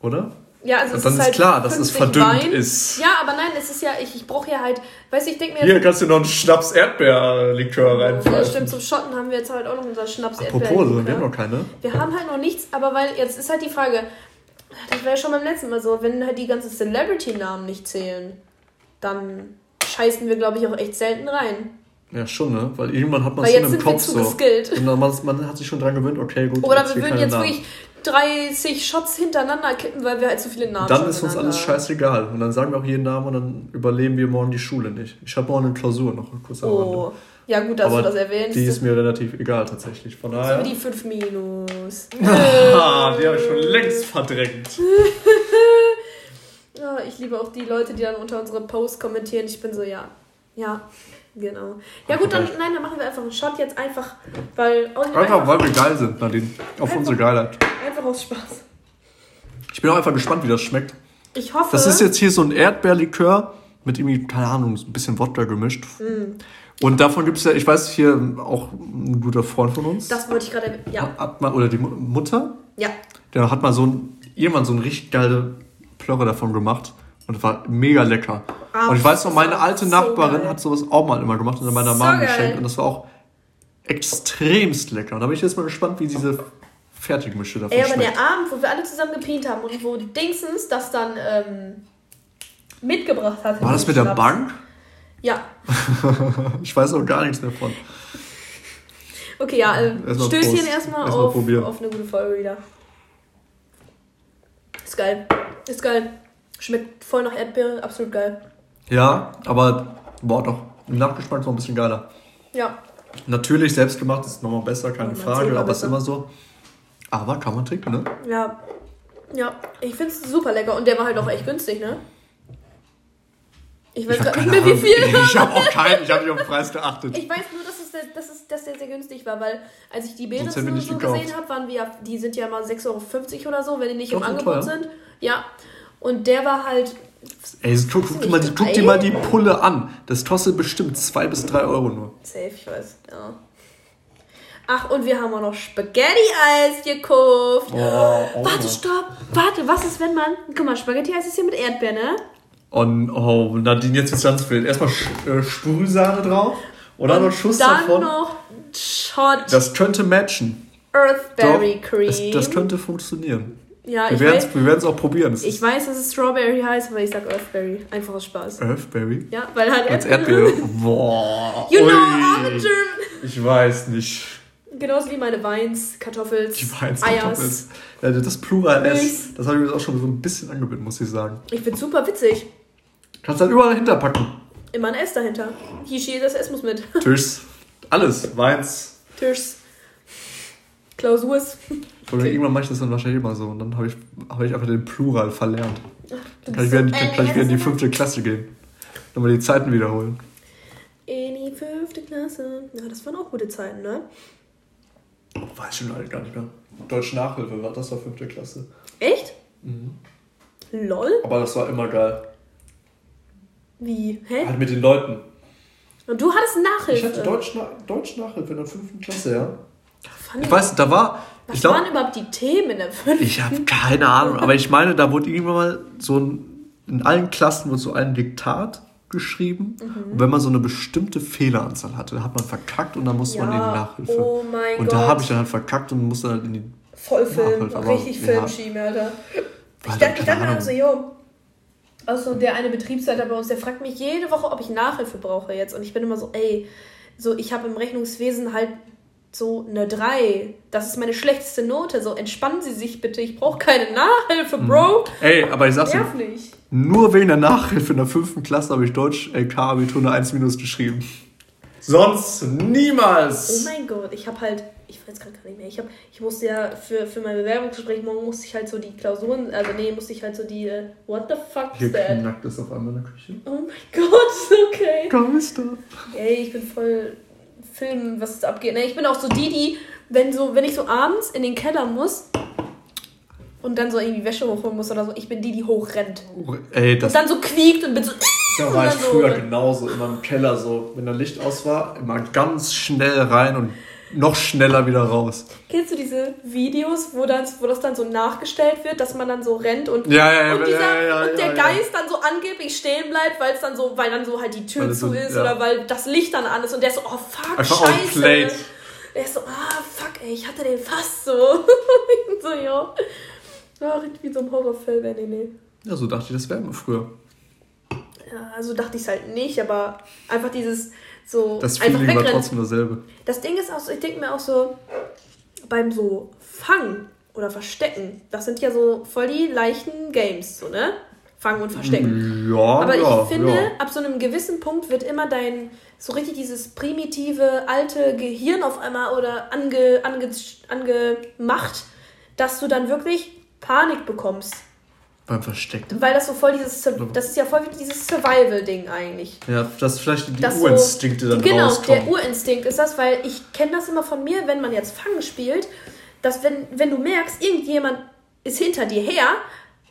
Oder? Ja, also Und dann ist halt klar, dass es 50 verdünnt Wein. ist. Ja, aber nein, es ist ja, ich, ich brauche ja halt, weißt du, ich denke mir Hier jetzt. kannst du noch einen Schnaps Erdbeerlikör ja, stimmt, zum Schotten haben wir jetzt halt auch noch unser Schnaps Apropos, Erdbeeren. wir haben noch keine. Wir haben halt noch nichts, aber weil jetzt ist halt die Frage, das war ja schon beim letzten Mal so, wenn halt die ganzen Celebrity-Namen nicht zählen, dann scheißen wir, glaube ich, auch echt selten rein. Ja, schon, ne? Weil irgendwann hat man es im sind wir Kopf zu so. geskillt. Und man, man hat sich schon dran gewöhnt, okay, gut. Oder wir hier würden jetzt Namen. wirklich 30 Shots hintereinander kippen, weil wir halt zu viele Namen Dann schon ist uns alles haben. scheißegal. Und dann sagen wir auch jeden Namen und dann überleben wir morgen die Schule nicht. Ich habe morgen eine Klausur noch kurz am Oh, Rande. ja gut, dass Aber du das erwähnst. Die ist mir relativ egal tatsächlich. Von so daher. wie die 5 Minus. Ah, die habe ich schon längst verdrängt. Ja, ich liebe auch die Leute, die dann unter unsere Posts kommentieren. Ich bin so, ja, ja, genau. Ja gut, dann, nein, dann machen wir einfach einen Shot jetzt einfach, weil Einfach, einfach, weil wir geil sind, Nadine. Auf Einfach. unsere Geilheit. einfach aus Spaß. Ich bin auch einfach gespannt, wie das schmeckt. Ich hoffe, Das ist jetzt hier so ein Erdbeerlikör mit irgendwie, keine Ahnung, ein bisschen Wodka gemischt. Mm. Und davon gibt es ja, ich weiß, hier auch ein guter Freund von uns. das wollte ich gerade, ja, Hat mal, oder die Mu- Mutter, ja. der hat mal so ein, irgendwann so ein richtig geile Plörre davon gemacht. Und das war mega lecker. Ah, und ich weiß noch, meine so alte Nachbarin geil. hat sowas auch mal immer gemacht und meiner So Mama geschenkt. Und das war auch extremst lecker. Und da bin ich jetzt mal gespannt, wie diese Fertigmische davon Ey, aber schmeckt. der Abend, wo wir alle zusammen gepient haben und wo Dingsens das dann ähm, mitgebracht hat. War das mit der Schnaps. Bank? Ja. Ich weiß auch gar nichts davon. Okay, ja, äh, Erstmal Stößchen Prost. erstmal Erstmal auf, probieren. auf eine gute Folge wieder. Ist geil. Ist geil. Schmeckt voll nach Erdbeere, absolut geil. Ja, aber boah doch. Im Nachgeschmack ist noch ein bisschen geiler. Ja. Natürlich, selbstgemacht ist nochmal besser, keine Nochmal Frage, aber ist besser. immer so. Aber kann man trinken, ne? Ja. Ja. Ich finde es super lecker und der war halt auch echt günstig, ne? Ich weiß gerade nicht mehr, wie Ahnung. viel. Ich habe auch keinen, ich habe nicht auf den Preis geachtet. Ich weiß nur, dass, es der, dass, es, dass der sehr günstig war, weil als ich die Beeren so, gekauft. gesehen habe, waren wir ja, die sind ja mal 6,50 Euro oder so, wenn die nicht Doch, im Angebot teuer. sind. Ja. Und der war halt, Ey, guck, guck, dir mal, die- guck dir mal die Pulle an. Das kostet bestimmt 2 bis 3 Euro nur. safe, ich weiß, ja. Ach, und wir haben auch noch Spaghetti-Eis gekauft. Oh, oh. Warte, stopp. Warte, was ist, wenn man. Guck mal, Spaghetti-Eis ist hier mit Erdbeeren, ne? Und oh, Nadine, jetzt wird's ganz wild. Erstmal äh, Sprühsahne drauf und dann noch Schuss Dann davon. noch Shot Das könnte matchen. Earthberry Doch, Cream. Das, das könnte funktionieren. Ja, Wir werden es auch probieren. Es ich weiß, dass es Strawberry heißt, aber ich sag Earthberry. Einfach aus Spaß. Earthberry. Ja, weil halt Als Erdbeere. Erdbeere. Boah. You know. I'm. Ich weiß nicht. Genauso wie meine Weins, Kartoffels, Die Weins. Kartoffels. Ja, das Plural S, das habe ich mir auch schon so ein bisschen angewöhnt, muss ich sagen. Ich find's super witzig. Kannst halt überall hinterpacken. Immer ein S dahinter. Hishi, das S muss mit. Tischs. Alles. Weins. Klausurs. Oder Okay. irgendwann mache ich das dann wahrscheinlich immer so. Und dann habe ich, hab ich einfach den Plural verlernt. Du Dann kann ich wieder, in, so die- dann kann ich wieder in die ein fünfte Klasse gehen. Dann mal die Zeiten wiederholen. In die fünfte Klasse. Ja, das waren auch gute Zeiten, ne? Weiß ich schon gar nicht mehr. Deutsch Nachhilfe war das war fünfte Klasse. Echt? Mhm. Lol? Aber das war immer geil. Wie? Hä? Halt mit den Leuten. Und du hattest Nachhilfe. Ich hatte Deutsch, Deutsch Nachhilfe in der fünften Klasse, ja. Ich weiß, da war. Was ich glaube, waren überhaupt die Themen in der fünften? Ich habe keine Ahnung, aber ich meine, da wurde irgendwann mal so ein, in allen Klassen wurde so ein Diktat geschrieben. Mhm. Und wenn man so eine bestimmte Fehleranzahl hatte, hat man verkackt und dann musste man in die Nachhilfe. Oh mein und Gott. da habe ich dann halt verkackt und musste dann in die. Vollfilm. Nachhilfe, aber richtig ja. Filmschieben, Alter. Ich dachte, ich keine dachte mir auch so, yo. Also der eine Betriebsleiter bei uns, der fragt mich jede Woche, ob ich Nachhilfe brauche jetzt. Und ich bin immer so, ey, so ich habe im Rechnungswesen halt so eine 3. Das ist meine schlechteste Note. So entspannen Sie sich bitte. Ich brauche keine Nachhilfe, Bro. Ey, aber ich sag's dir, Nerv nicht. nur wegen der Nachhilfe in der fünften Klasse habe ich Deutsch LK-Abitur eine 1 minus geschrieben. Sonst Oh niemals. mein Gott, ich habe halt, ich weiß gerade gar nicht mehr, ich, hab, ich musste ja für, für mein Bewerbungsgespräch morgen musste ich halt so die Klausuren, also nee, musste ich halt so die, äh, what the fuck Hier knackt es auf einmal in der Küche. Oh mein Gott, okay. Geister. Ey, ich bin voll Film, was da abgeht. Ne, ich bin auch so die, die, wenn so, wenn ich so abends in den Keller muss und dann so irgendwie Wäsche hochholen muss oder so, ich bin die, die hochrennt. Ey, das Und dann so quiekt und bin so. Da war ich dann so- früher genauso, immer im Keller so, wenn da Licht aus war, immer ganz schnell rein und noch schneller wieder raus. Kennst du diese Videos, wo, dann, wo das dann so nachgestellt wird, dass man dann so rennt und, Ja, ja, und, dieser, ja, ja, und der. Geist dann so angeblich stehen bleibt, weil es dann so, weil dann so halt die Tür zu so- ist oder weil das Licht dann an ist und der ist so, oh fuck, Einfach scheiße. Der ist so, ah fuck, ey, ich hatte den fast so. So, ja. Ja, wie so ein Horrorfilm, nee, nee. Ja, so dachte ich, das wäre immer früher. Ja, also dachte ich es halt nicht, aber einfach dieses so Das einfach Feeling war wegrennen. trotzdem dasselbe. Das Ding ist auch so, ich denke mir auch so, beim so Fangen oder Verstecken, das sind ja so voll die leichten Games, so, ne? Fangen und Verstecken. Ja, Aber ja, ich finde, ja. ab so einem gewissen Punkt wird immer dein, so richtig dieses primitive, alte Gehirn auf einmal oder ange, ange, angemacht, dass du dann wirklich Panik bekommst. Beim Verstecken. Weil das so voll dieses, das ist ja voll wie dieses Survival-Ding eigentlich. Ja, dass vielleicht die Das Urinstinkte dann Genau, rauskommen. der Urinstinkt ist das, weil ich kenne das immer von mir, wenn man jetzt Fangen spielt, dass wenn, wenn du merkst, irgendjemand ist hinter dir her,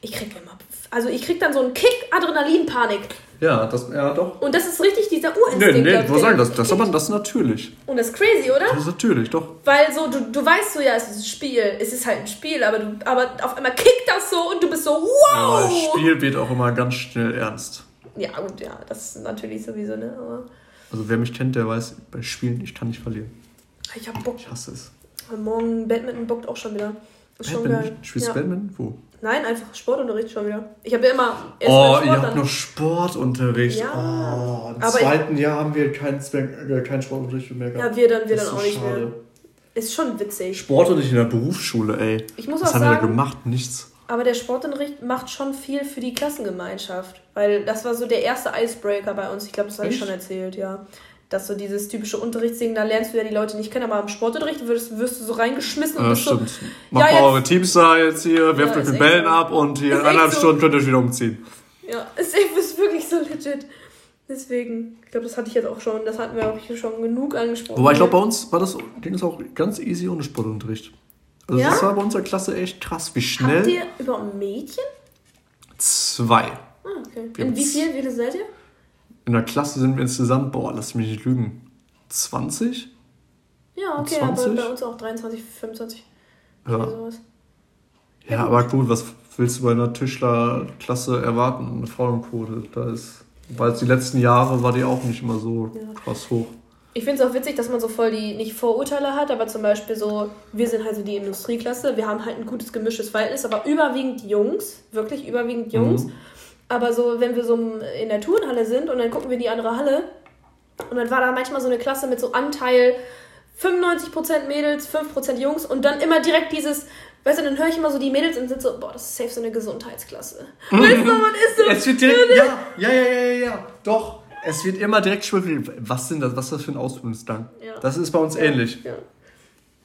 ich krieg immer, also ich krieg dann so einen Kick Adrenalin, Panik. ja, das, ja, doch. Und das ist richtig dieser Nee, Urinstinkt. nee, glaub ich wollte sagen, das, das, aber, das ist natürlich. Und das ist crazy, oder? Das ist natürlich, doch. Weil so, du, du weißt so, ja, es ist ein Spiel, es ist halt ein Spiel, aber, du, aber auf einmal kickt das so und du bist so, Aber das wow! Spiel wird auch immer ganz schnell ernst. Ja, gut, ja, das ist natürlich sowieso, ne, aber Also wer mich kennt, der weiß, bei Spielen, ich kann nicht verlieren. ich hab Bock. Ich hasse es. Morgen Badminton bockt auch schon wieder. Ist schon geil. Badminton? Spielst du Ja. Badminton? Wo? Nein, einfach Sportunterricht schon wieder. Ich habe ja immer erst Oh, ihr habt noch Sportunterricht. Ja. Oh, im Aber ich- zweiten Jahr haben wir keinen äh, keinen Sportunterricht mehr gehabt. Ja, wir dann, wir dann ist auch so nicht schade. mehr. Ist schon witzig. Sportunterricht in der Berufsschule, ey. Ich muss Was auch haben wir da sagen, gemacht? Nichts. aber der Sportunterricht macht schon viel für die Klassengemeinschaft. Weil das war so der erste Icebreaker bei uns. Ich glaube, das habe ich schon erzählt, ja. Dass so dieses typische Unterrichtsding, da lernst du ja die Leute nicht kennen, aber im Sportunterricht wirst, wirst du so reingeschmissen und Ja, bist so, stimmt. Macht ja, mal jetzt- eure Teams da jetzt hier, werft Ja, euch ist echt Bällen so. ab und hier Ist in echt so. Stunden könnt ihr euch wieder umziehen. Ja, es ist wirklich so legit. Deswegen, ich glaube, das hatte ich jetzt auch schon, das hatten wir auch hier schon genug angesprochen. Wobei ich glaube, bei uns war das, ging es auch ganz easy ohne Sportunterricht. Also Ja? das war bei unserer Klasse echt krass, wie Habt schnell. ihr überhaupt Mädchen? Zwei. Ah, okay. Wir In haben wie z- viel, wie viele seid ihr? In der Klasse sind wir insgesamt, boah, lass mich nicht lügen, 20? Ja, okay, 20? aber bei uns auch 23, 25. Ja. Oder sowas. Ja, aber gut, was willst du bei einer Tischlerklasse erwarten? Eine Frauenquote, da ist, weil die letzten Jahre war die auch nicht immer so Ja. krass hoch. Ich finde es auch witzig, dass man so voll die, nicht Vorurteile hat, aber zum Beispiel so, wir sind halt so die Industrieklasse, wir haben halt ein gutes gemischtes Verhältnis, aber überwiegend Jungs, wirklich überwiegend Jungs. Mhm. Aber so, wenn wir so in der Turnhalle sind und dann gucken wir in die andere Halle und dann war da manchmal so eine Klasse mit so Anteil 95% Mädels, 5% Jungs und dann immer direkt dieses, weißt du, dann höre ich immer so die Mädels und sind so, boah, das ist safe so eine Gesundheitsklasse. Weißt du, man ist so, Es wird direkt, ja, ja, ja, ja, ja, ja, doch. Es wird immer direkt schwierig. Was sind das? Was ist das für ein Ausbildungsgang? Ja. Das ist bei uns ähnlich. Ja.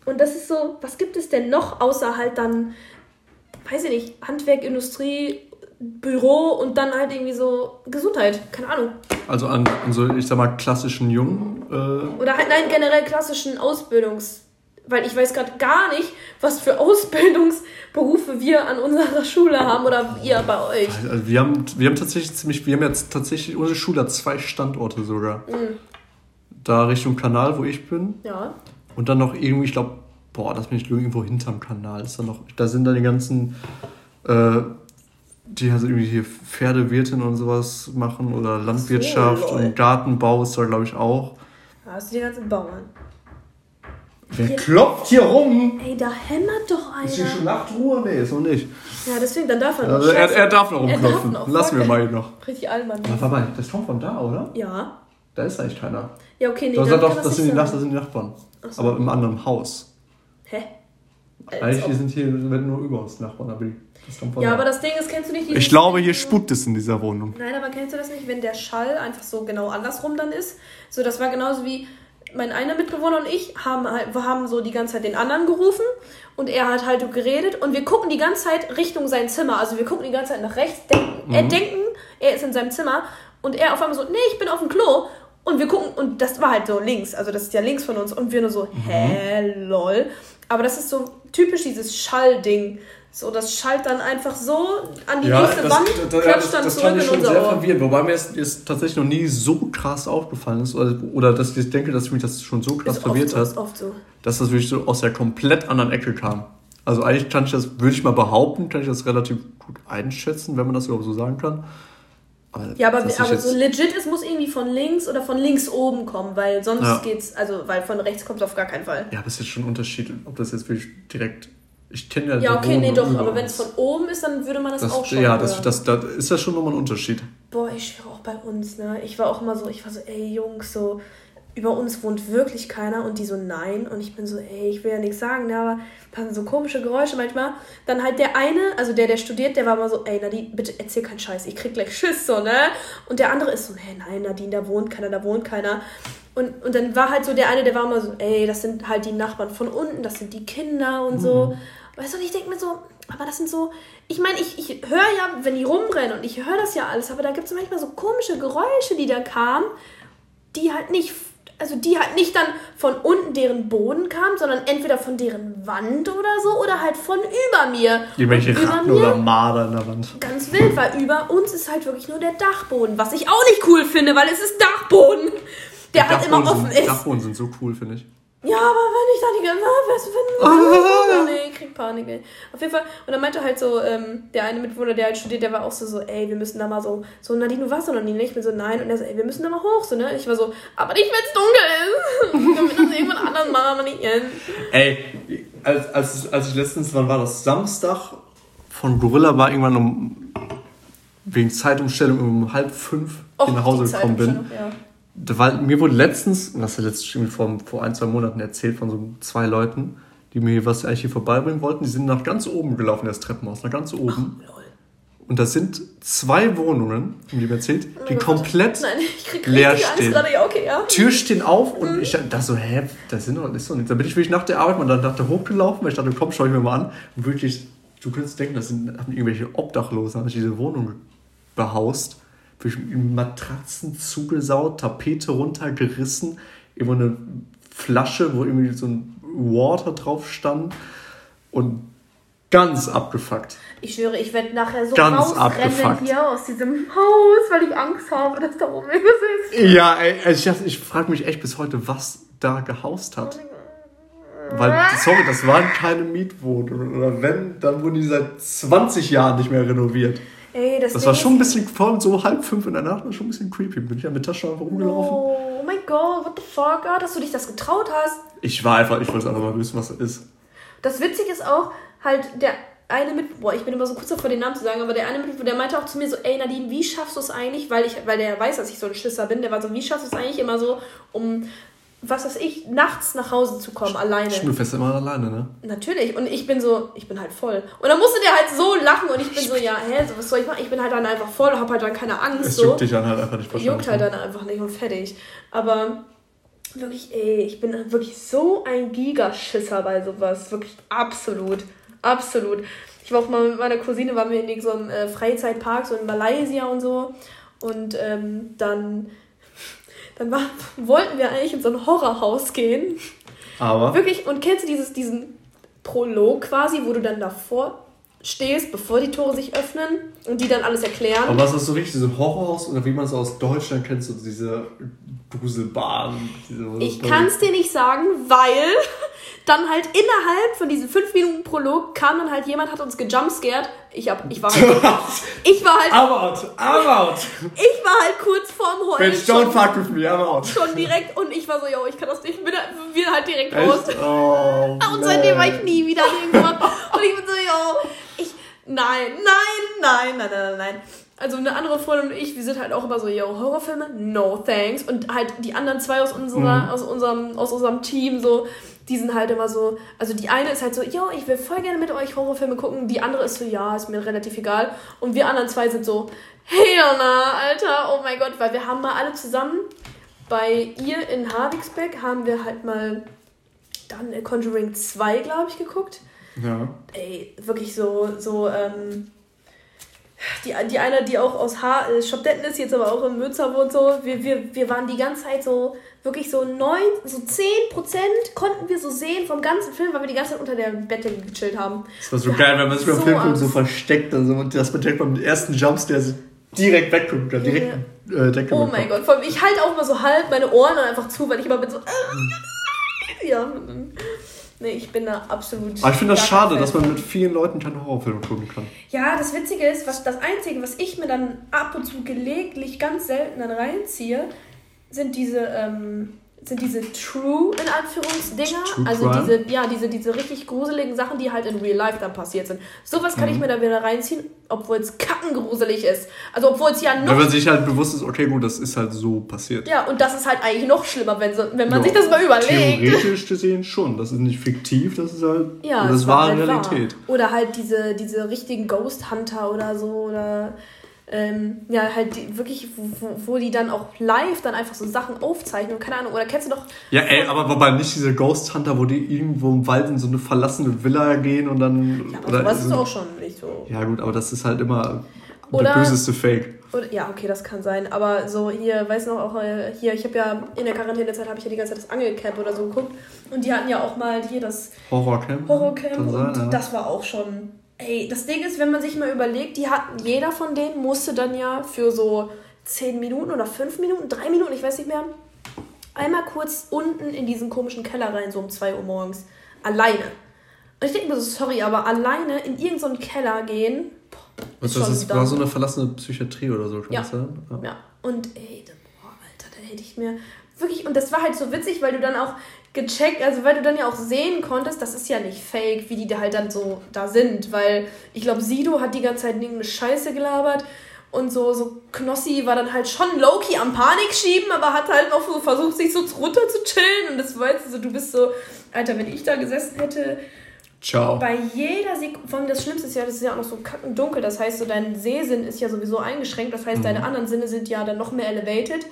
Und das ist so, was gibt es denn noch außer halt dann, weiß ich nicht, Handwerk, Industrie, Büro und dann halt irgendwie so Gesundheit, keine Ahnung. Also an, an so, ich sag mal, klassischen Jungen. Äh, Oder halt nein, generell klassischen Ausbildungs. Weil ich weiß gerade gar nicht, was für Ausbildungsberufe wir an unserer Schule haben oder ihr bei euch. also wir, haben, wir haben tatsächlich ziemlich, wir haben jetzt tatsächlich, unsere Schule hat zwei Standorte sogar. Mhm. Da Richtung Kanal, wo ich bin. Ja. Und dann noch irgendwie, ich glaube, boah, das bin ich irgendwo hinterm Kanal. Ist dann noch, da sind dann die ganzen, äh, die also irgendwie hier Pferdewirtin und sowas machen oder Landwirtschaft lol. und Gartenbau ist da, glaube ich, auch. Hast du die ganzen Bauern. Wer klopft hier rum? Ey, da hämmert doch Ist hier einer. schon Nachtruhe? Nee, ist noch nicht. Ja, deswegen, dann darf er noch. Also er, er darf noch Er darf rumklopfen. noch, Lassen wir mal ihn noch. Richtig albern. Ja, warte mal, das kommt von da, oder? Ja. Da ist eigentlich keiner. Ja, okay, nee, Das, doch, das, das sind die, das sind die Nachbarn. Ach so. Aber im anderen Haus. Hä? Eigentlich die sind hier wenn nur über uns Nachbarn, aber die- das kommt von Ja, da. aber das Ding ist, kennst du nicht. Ich glaube, hier spukt es in dieser Wohnung. Nein, aber kennst du das nicht, wenn der Schall einfach so genau andersrum dann ist? So, das war genauso wie mein einer Mitbewohner und ich haben halt, wir haben so die ganze Zeit den anderen gerufen und er hat halt so geredet und wir gucken die ganze Zeit Richtung sein Zimmer. Also wir gucken die ganze Zeit nach rechts, denken, er denken, er ist in seinem Zimmer und er auf einmal so, nee, ich bin auf dem Klo. Und wir gucken, und das war halt so links, also das ist ja links von uns, und wir nur so, hä, lol. Aber das ist so typisch dieses Schallding. So, das schallt dann einfach so an die nächste Wand, klatscht dann zurück in unser Ohr. verwirrend. Wobei mir es tatsächlich noch nie so krass aufgefallen ist. Oder, oder dass ich denke, dass mich das schon so krass Ist verwirrt oft, hat, oft so. dass das wirklich so aus der komplett anderen Ecke kam. Also eigentlich kann ich das, würde ich mal behaupten, kann ich das relativ gut einschätzen, wenn man das überhaupt so sagen kann. Aber Ja, aber, aber so legit, es muss irgendwie von links oder von links oben kommen, weil sonst Ja. geht's, also, weil von rechts kommt es auf gar keinen Fall. Ja, aber es ist jetzt schon ein Unterschied, ob das jetzt wirklich direkt. Ich kenne ja Ja, okay, nee, doch, aber wenn es von oben ist, dann würde man das, das, auch schon Ja, das, hören. das, das ist ja schon nochmal ein Unterschied. Boah, ich schwöre auch bei uns, ne? Ich war auch immer so, ich war so, ey Jungs, so, über uns wohnt wirklich keiner und die so, nein. Und ich bin so, ey, ich will ja nichts sagen, ne? Aber passen so komische Geräusche manchmal. Dann halt der eine, also der, der studiert, der war immer so, ey Nadine, bitte erzähl keinen Scheiß, ich krieg gleich Schiss, so, ne? Und der andere ist so, hey, nein, Nadine, da wohnt keiner, da wohnt keiner. Und, und dann war halt so der eine, der war immer so, ey, das sind halt die Nachbarn von unten, das sind die Kinder und so. Weißt du, und ich denke mir so, aber das sind so, ich meine, ich, ich höre ja, wenn die rumrennen und ich höre das ja alles, aber da gibt es manchmal so komische Geräusche, die da kamen, die halt nicht, also die halt nicht dann von unten deren Boden kamen, sondern entweder von deren Wand oder so oder halt von über mir. Irgendwelche Ratten mir oder Marder in der Wand. ganz wild, weil über uns ist halt wirklich nur der Dachboden, was ich auch nicht cool finde, weil es ist Dachboden, der halt immer Dachboden offen sind, ist. Dachboden sind so cool, finde ich. Ja, aber wenn ich da die ganze Zeit, wenn, wenn, nee, ich krieg Panik, ey. Auf jeden Fall, und dann meinte halt so, ähm, der eine Mitbewohner, der halt studiert, der war auch so, so, ey, wir müssen da mal so, so, Nadine, du warst doch noch nie, ne? Ich bin so, nein, und er so, ey, wir müssen da mal hoch, so, ne? Ich war so, aber nicht, wenn es dunkel ist. Damit das irgendwann anders machen, aber nicht jetzt. Ey, als, als, als ich letztens, wann war das? Samstag von Gorilla war irgendwann um, wegen Zeitumstellung um halb fünf hier nach Hause gekommen bin. Ja. Da war, mir wurde letztens, was hat letztens vor, vor ein, zwei Monaten erzählt von so zwei Leuten, die mir was eigentlich hier vorbeibringen wollten. Die sind nach ganz oben gelaufen, das Treppenhaus, nach ganz oben. Lol. Und das sind zwei Wohnungen, haben die mir erzählt, die Oh komplett Nein, ich krieg leer stehen. gerade, ja, okay, ja. Tür stehen auf und ich dachte so, hä, das sind doch, das ist doch nicht. Dann bin ich wirklich nach der Arbeit mal dann nach der hochgelaufen, weil ich dachte, komm, schau ich mir mal an. Und wirklich, du könntest denken, das sind haben irgendwelche Obdachlosen, haben sich diese Wohnung behaust. Wirklich Matratzen zugesaut, Tapete runtergerissen, irgendwo eine Flasche, wo irgendwie so ein Water drauf stand und ganz abgefuckt. Ich schwöre, ich werde nachher so Ganz rausrennen abgefuckt. hier aus diesem Haus, weil ich Angst habe, dass da oben irgendwas ist. Ja, ey, ich, ich frage mich echt bis heute, was da gehaust hat. Weil, sorry, das waren keine Mietwohnungen. Oder wenn, dann wurden die seit 20 Jahren nicht mehr renoviert. Ey, das, war schon ein bisschen, vor so halb fünf in der Nacht, war schon ein bisschen creepy. Bin ich ja mit Tasche einfach rumgelaufen. Oh mein Gott, what the fuck, ah, dass du dich das getraut hast. Ich war einfach, ich wollte einfach mal wissen, was das ist. Das Witzige ist auch, halt, der eine mit, boah, ich bin immer so kurz davor, den Namen zu sagen, aber der eine mit, der meinte auch zu mir so, ey Nadine, wie schaffst du es eigentlich, weil ich, weil der weiß, dass ich so ein Schisser bin, der war so, wie schaffst du es eigentlich immer so, um, was weiß ich, nachts nach Hause zu kommen, alleine. Stimmt, du fährst immer alleine, ne? Natürlich. Und ich bin so, ich bin halt voll. Und dann musste der halt so lachen und ich bin so, ja, hä, so, was soll ich machen? Ich bin halt dann einfach voll, hab halt dann keine Angst. Es so. juckt dich dann halt einfach nicht Juckt halt ne? dann einfach nicht und fertig. Aber wirklich, ey, ich bin wirklich so ein Gigaschisser bei sowas. Wirklich absolut. Absolut. Ich war auch mal mit meiner Cousine, waren wir in so einem äh, Freizeitpark, so in Malaysia und so. Und ähm, dann, dann war, wollten wir eigentlich in so ein Horrorhaus gehen. Aber, Wirklich, und kennst du dieses, diesen Prolog quasi, wo du dann davor stehst, bevor die Tore sich öffnen und die dann alles erklären? aber was ist so richtig, diese Horrorhaus oder wie man es aus Deutschland kennt, so diese Gruselbahn. Diese, Ich kann es dir nicht sagen, weil dann halt innerhalb von diesen 5 Minuten Prolog kam dann halt jemand, hat uns gejumpscared. Ich, hab, ich war halt, ich war halt, I'm out, I'm out. ich war halt kurz vorm Heulen Bitch, don't schon, fuck with me, I'm out. schon direkt und ich war so, yo, ich kann das nicht, ich bin halt, wir halt direkt raus. Echt? Oh, Und seitdem war ich nie wieder irgendwann. Und ich bin so, yo, ich, nein, nein, nein, nein, nein, nein, nein. Also eine andere Freundin und ich, wir sind halt auch immer so, yo, Horrorfilme, no thanks. Und halt die anderen zwei aus, unserer, aus, unserem, aus unserem Team so, die sind halt immer so, also die eine ist halt so, yo, ich will voll gerne mit euch Horrorfilme gucken. Die andere ist so, ja, ist mir relativ egal. Und wir anderen zwei sind so, hey, Anna, Alter, oh mein Gott, weil wir haben mal alle zusammen bei ihr in Harvigsbeck haben wir halt mal dann Conjuring 2, glaube ich, geguckt. Ja. Ey, wirklich so, so, ähm, die, die eine, die auch aus ha äh, Schopdetten ist, jetzt aber auch in Münster wohnt, so, wir, wir, wir waren die ganze Zeit so, wirklich so neun, so 10 Prozent konnten wir so sehen vom ganzen Film, weil wir die ganze Zeit unter der Bette gechillt haben. Das war so Wir geil, wenn man sich beim so Film guckt, Angst. so versteckt, also, und dass man direkt beim ersten Jumpscare direkt wegguckt, oder direkt äh, Decke Oh mein Gott, vor allem, ich halte auch mal so halb meine Ohren dann einfach zu, weil ich immer bin so, ja, nee, ich bin da absolut. Aber ich finde das schade, Fan dass man mit vielen Leuten keine Horrorfilme gucken kann. Ja, das Witzige ist, was das Einzige, was ich mir dann ab und zu gelegentlich ganz selten dann reinziehe, sind diese, ähm, sind diese True, in Anführungsdinger. True also diese, ja, diese, diese richtig gruseligen Sachen, die halt in Real Life dann passiert sind. Sowas kann ich Mhm. mir da wieder reinziehen, obwohl es kackengruselig ist. Also obwohl es ja noch Wenn man sich halt bewusst ist, okay, gut, das ist halt so passiert. Ja, und das ist halt eigentlich noch schlimmer, wenn, so, wenn man Ja, sich das mal überlegt. Theoretisch gesehen schon. Das ist nicht fiktiv, das ist halt. Ja, das es war halt Realität. Wahr. Oder halt diese, diese richtigen Ghost Hunter oder so. Oder ähm, ja, halt die, wirklich, wo, wo die dann auch live dann einfach so Sachen aufzeichnen. Und keine Ahnung, oder kennst du doch. Ja, ey, aber wobei nicht diese Ghost Hunter, wo die irgendwo im Wald in so eine verlassene Villa gehen und dann. Ja, aber oder sowas ist auch schon nicht so. Ja, gut, aber das ist halt immer Oder- der böseste Fake. Oder, ja, okay, das kann sein. Aber so hier, weißt du noch, auch äh, hier, ich habe ja in der Quarantänezeit habe ich ja die ganze Zeit das Angelcamp oder so geguckt. Und die hatten ja auch mal hier das Horrorcamp? Horrorcamp Kann sein, und ja. das war auch schon. Ey, das Ding ist, wenn man sich mal überlegt, die hatten, jeder von denen musste dann ja für so 10 Minuten oder 5 Minuten, 3 Minuten, ich weiß nicht mehr, einmal kurz unten in diesen komischen Keller rein, so um 2 Uhr morgens. Alleine. Und ich denke mir so, sorry, aber alleine in irgendeinen Keller gehen. Boah, ist das schon ist, war so eine verlassene Psychiatrie oder so, kann Ja. das sein? Ja, und ey, boah, Alter, da hätte ich mir wirklich, und das war halt so witzig, weil du dann auch gecheckt, also weil du dann ja auch sehen konntest, das ist ja nicht fake, wie die da halt dann so da sind, weil ich glaube, Sido hat die ganze Zeit irgendeine Scheiße gelabert und so, so Knossi war dann halt schon low-key am Panik schieben, aber hat halt noch so versucht, sich so runter zu chillen und das war jetzt so, du bist so, Alter, wenn ich da gesessen hätte, Ciao. bei jeder Sekunde, vor allem das Schlimmste ist ja, das ist ja auch noch so kackendunkel, das heißt, so dein Sehsinn ist ja sowieso eingeschränkt, das heißt, Mhm. deine anderen Sinne sind ja dann noch mehr elevated.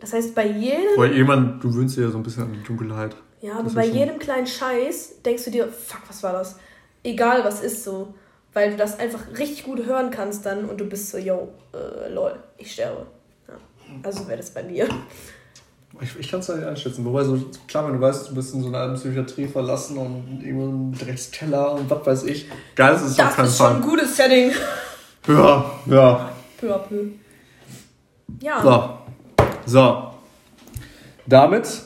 Das heißt, bei jedem, Weil jemand, du gewöhnst dir ja so ein bisschen an die Dunkelheit. ja, aber das bei jedem kleinen Scheiß denkst du dir, fuck, was war das? Egal, was ist so. Weil du das einfach richtig gut hören kannst dann und du bist so, yo, äh, lol, ich sterbe. Ja. Also wäre das bei mir. Ich, ich kann es nicht einschätzen. Wobei, so, klar, wenn du weißt, du bist in so einer alten Psychiatrie verlassen und irgendwo im Dreckskeller und was weiß ich. Geil, das ist auf Das ist schon ein gutes Setting. Ja, ja. Peu à peu. Ja. So. So. Damit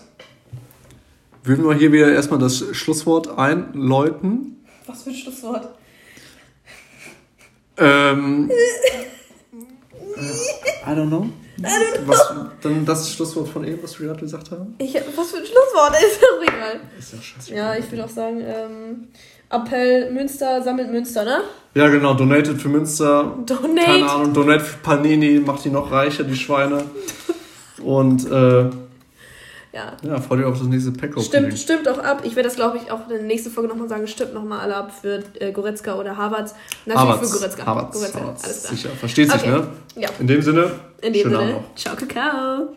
würden wir hier wieder erstmal das Schlusswort einläuten. Was für ein Schlusswort. Ähm, I don't know. Was, dann das Schlusswort von eben, was wir gerade gesagt haben. Ich, was für ein Schlusswort ist doch egal. Ist ja scheiße. Ja, ich würde auch sagen, ähm, Appell Münster sammelt Münster, ne? Ja, genau. Donated für Münster. Donate. Keine Ahnung. Donate für Panini. Macht die noch reicher, die Schweine. Und äh, Ja. ja, freut euch auf das nächste pack Stimmt, stimmt auch ab. Ich werde das, glaube ich, auch in der nächsten Folge nochmal sagen. Stimmt nochmal alle ab für äh, Goretzka oder Havertz. Natürlich Havertz. für Goretzka. Havertz. Goretzka. Havertz. Alles klar. Sicher. Versteht sich, Okay. ne? Ja. In dem Sinne, In dem schönen Abend Sinne, noch. ciao, Kakao.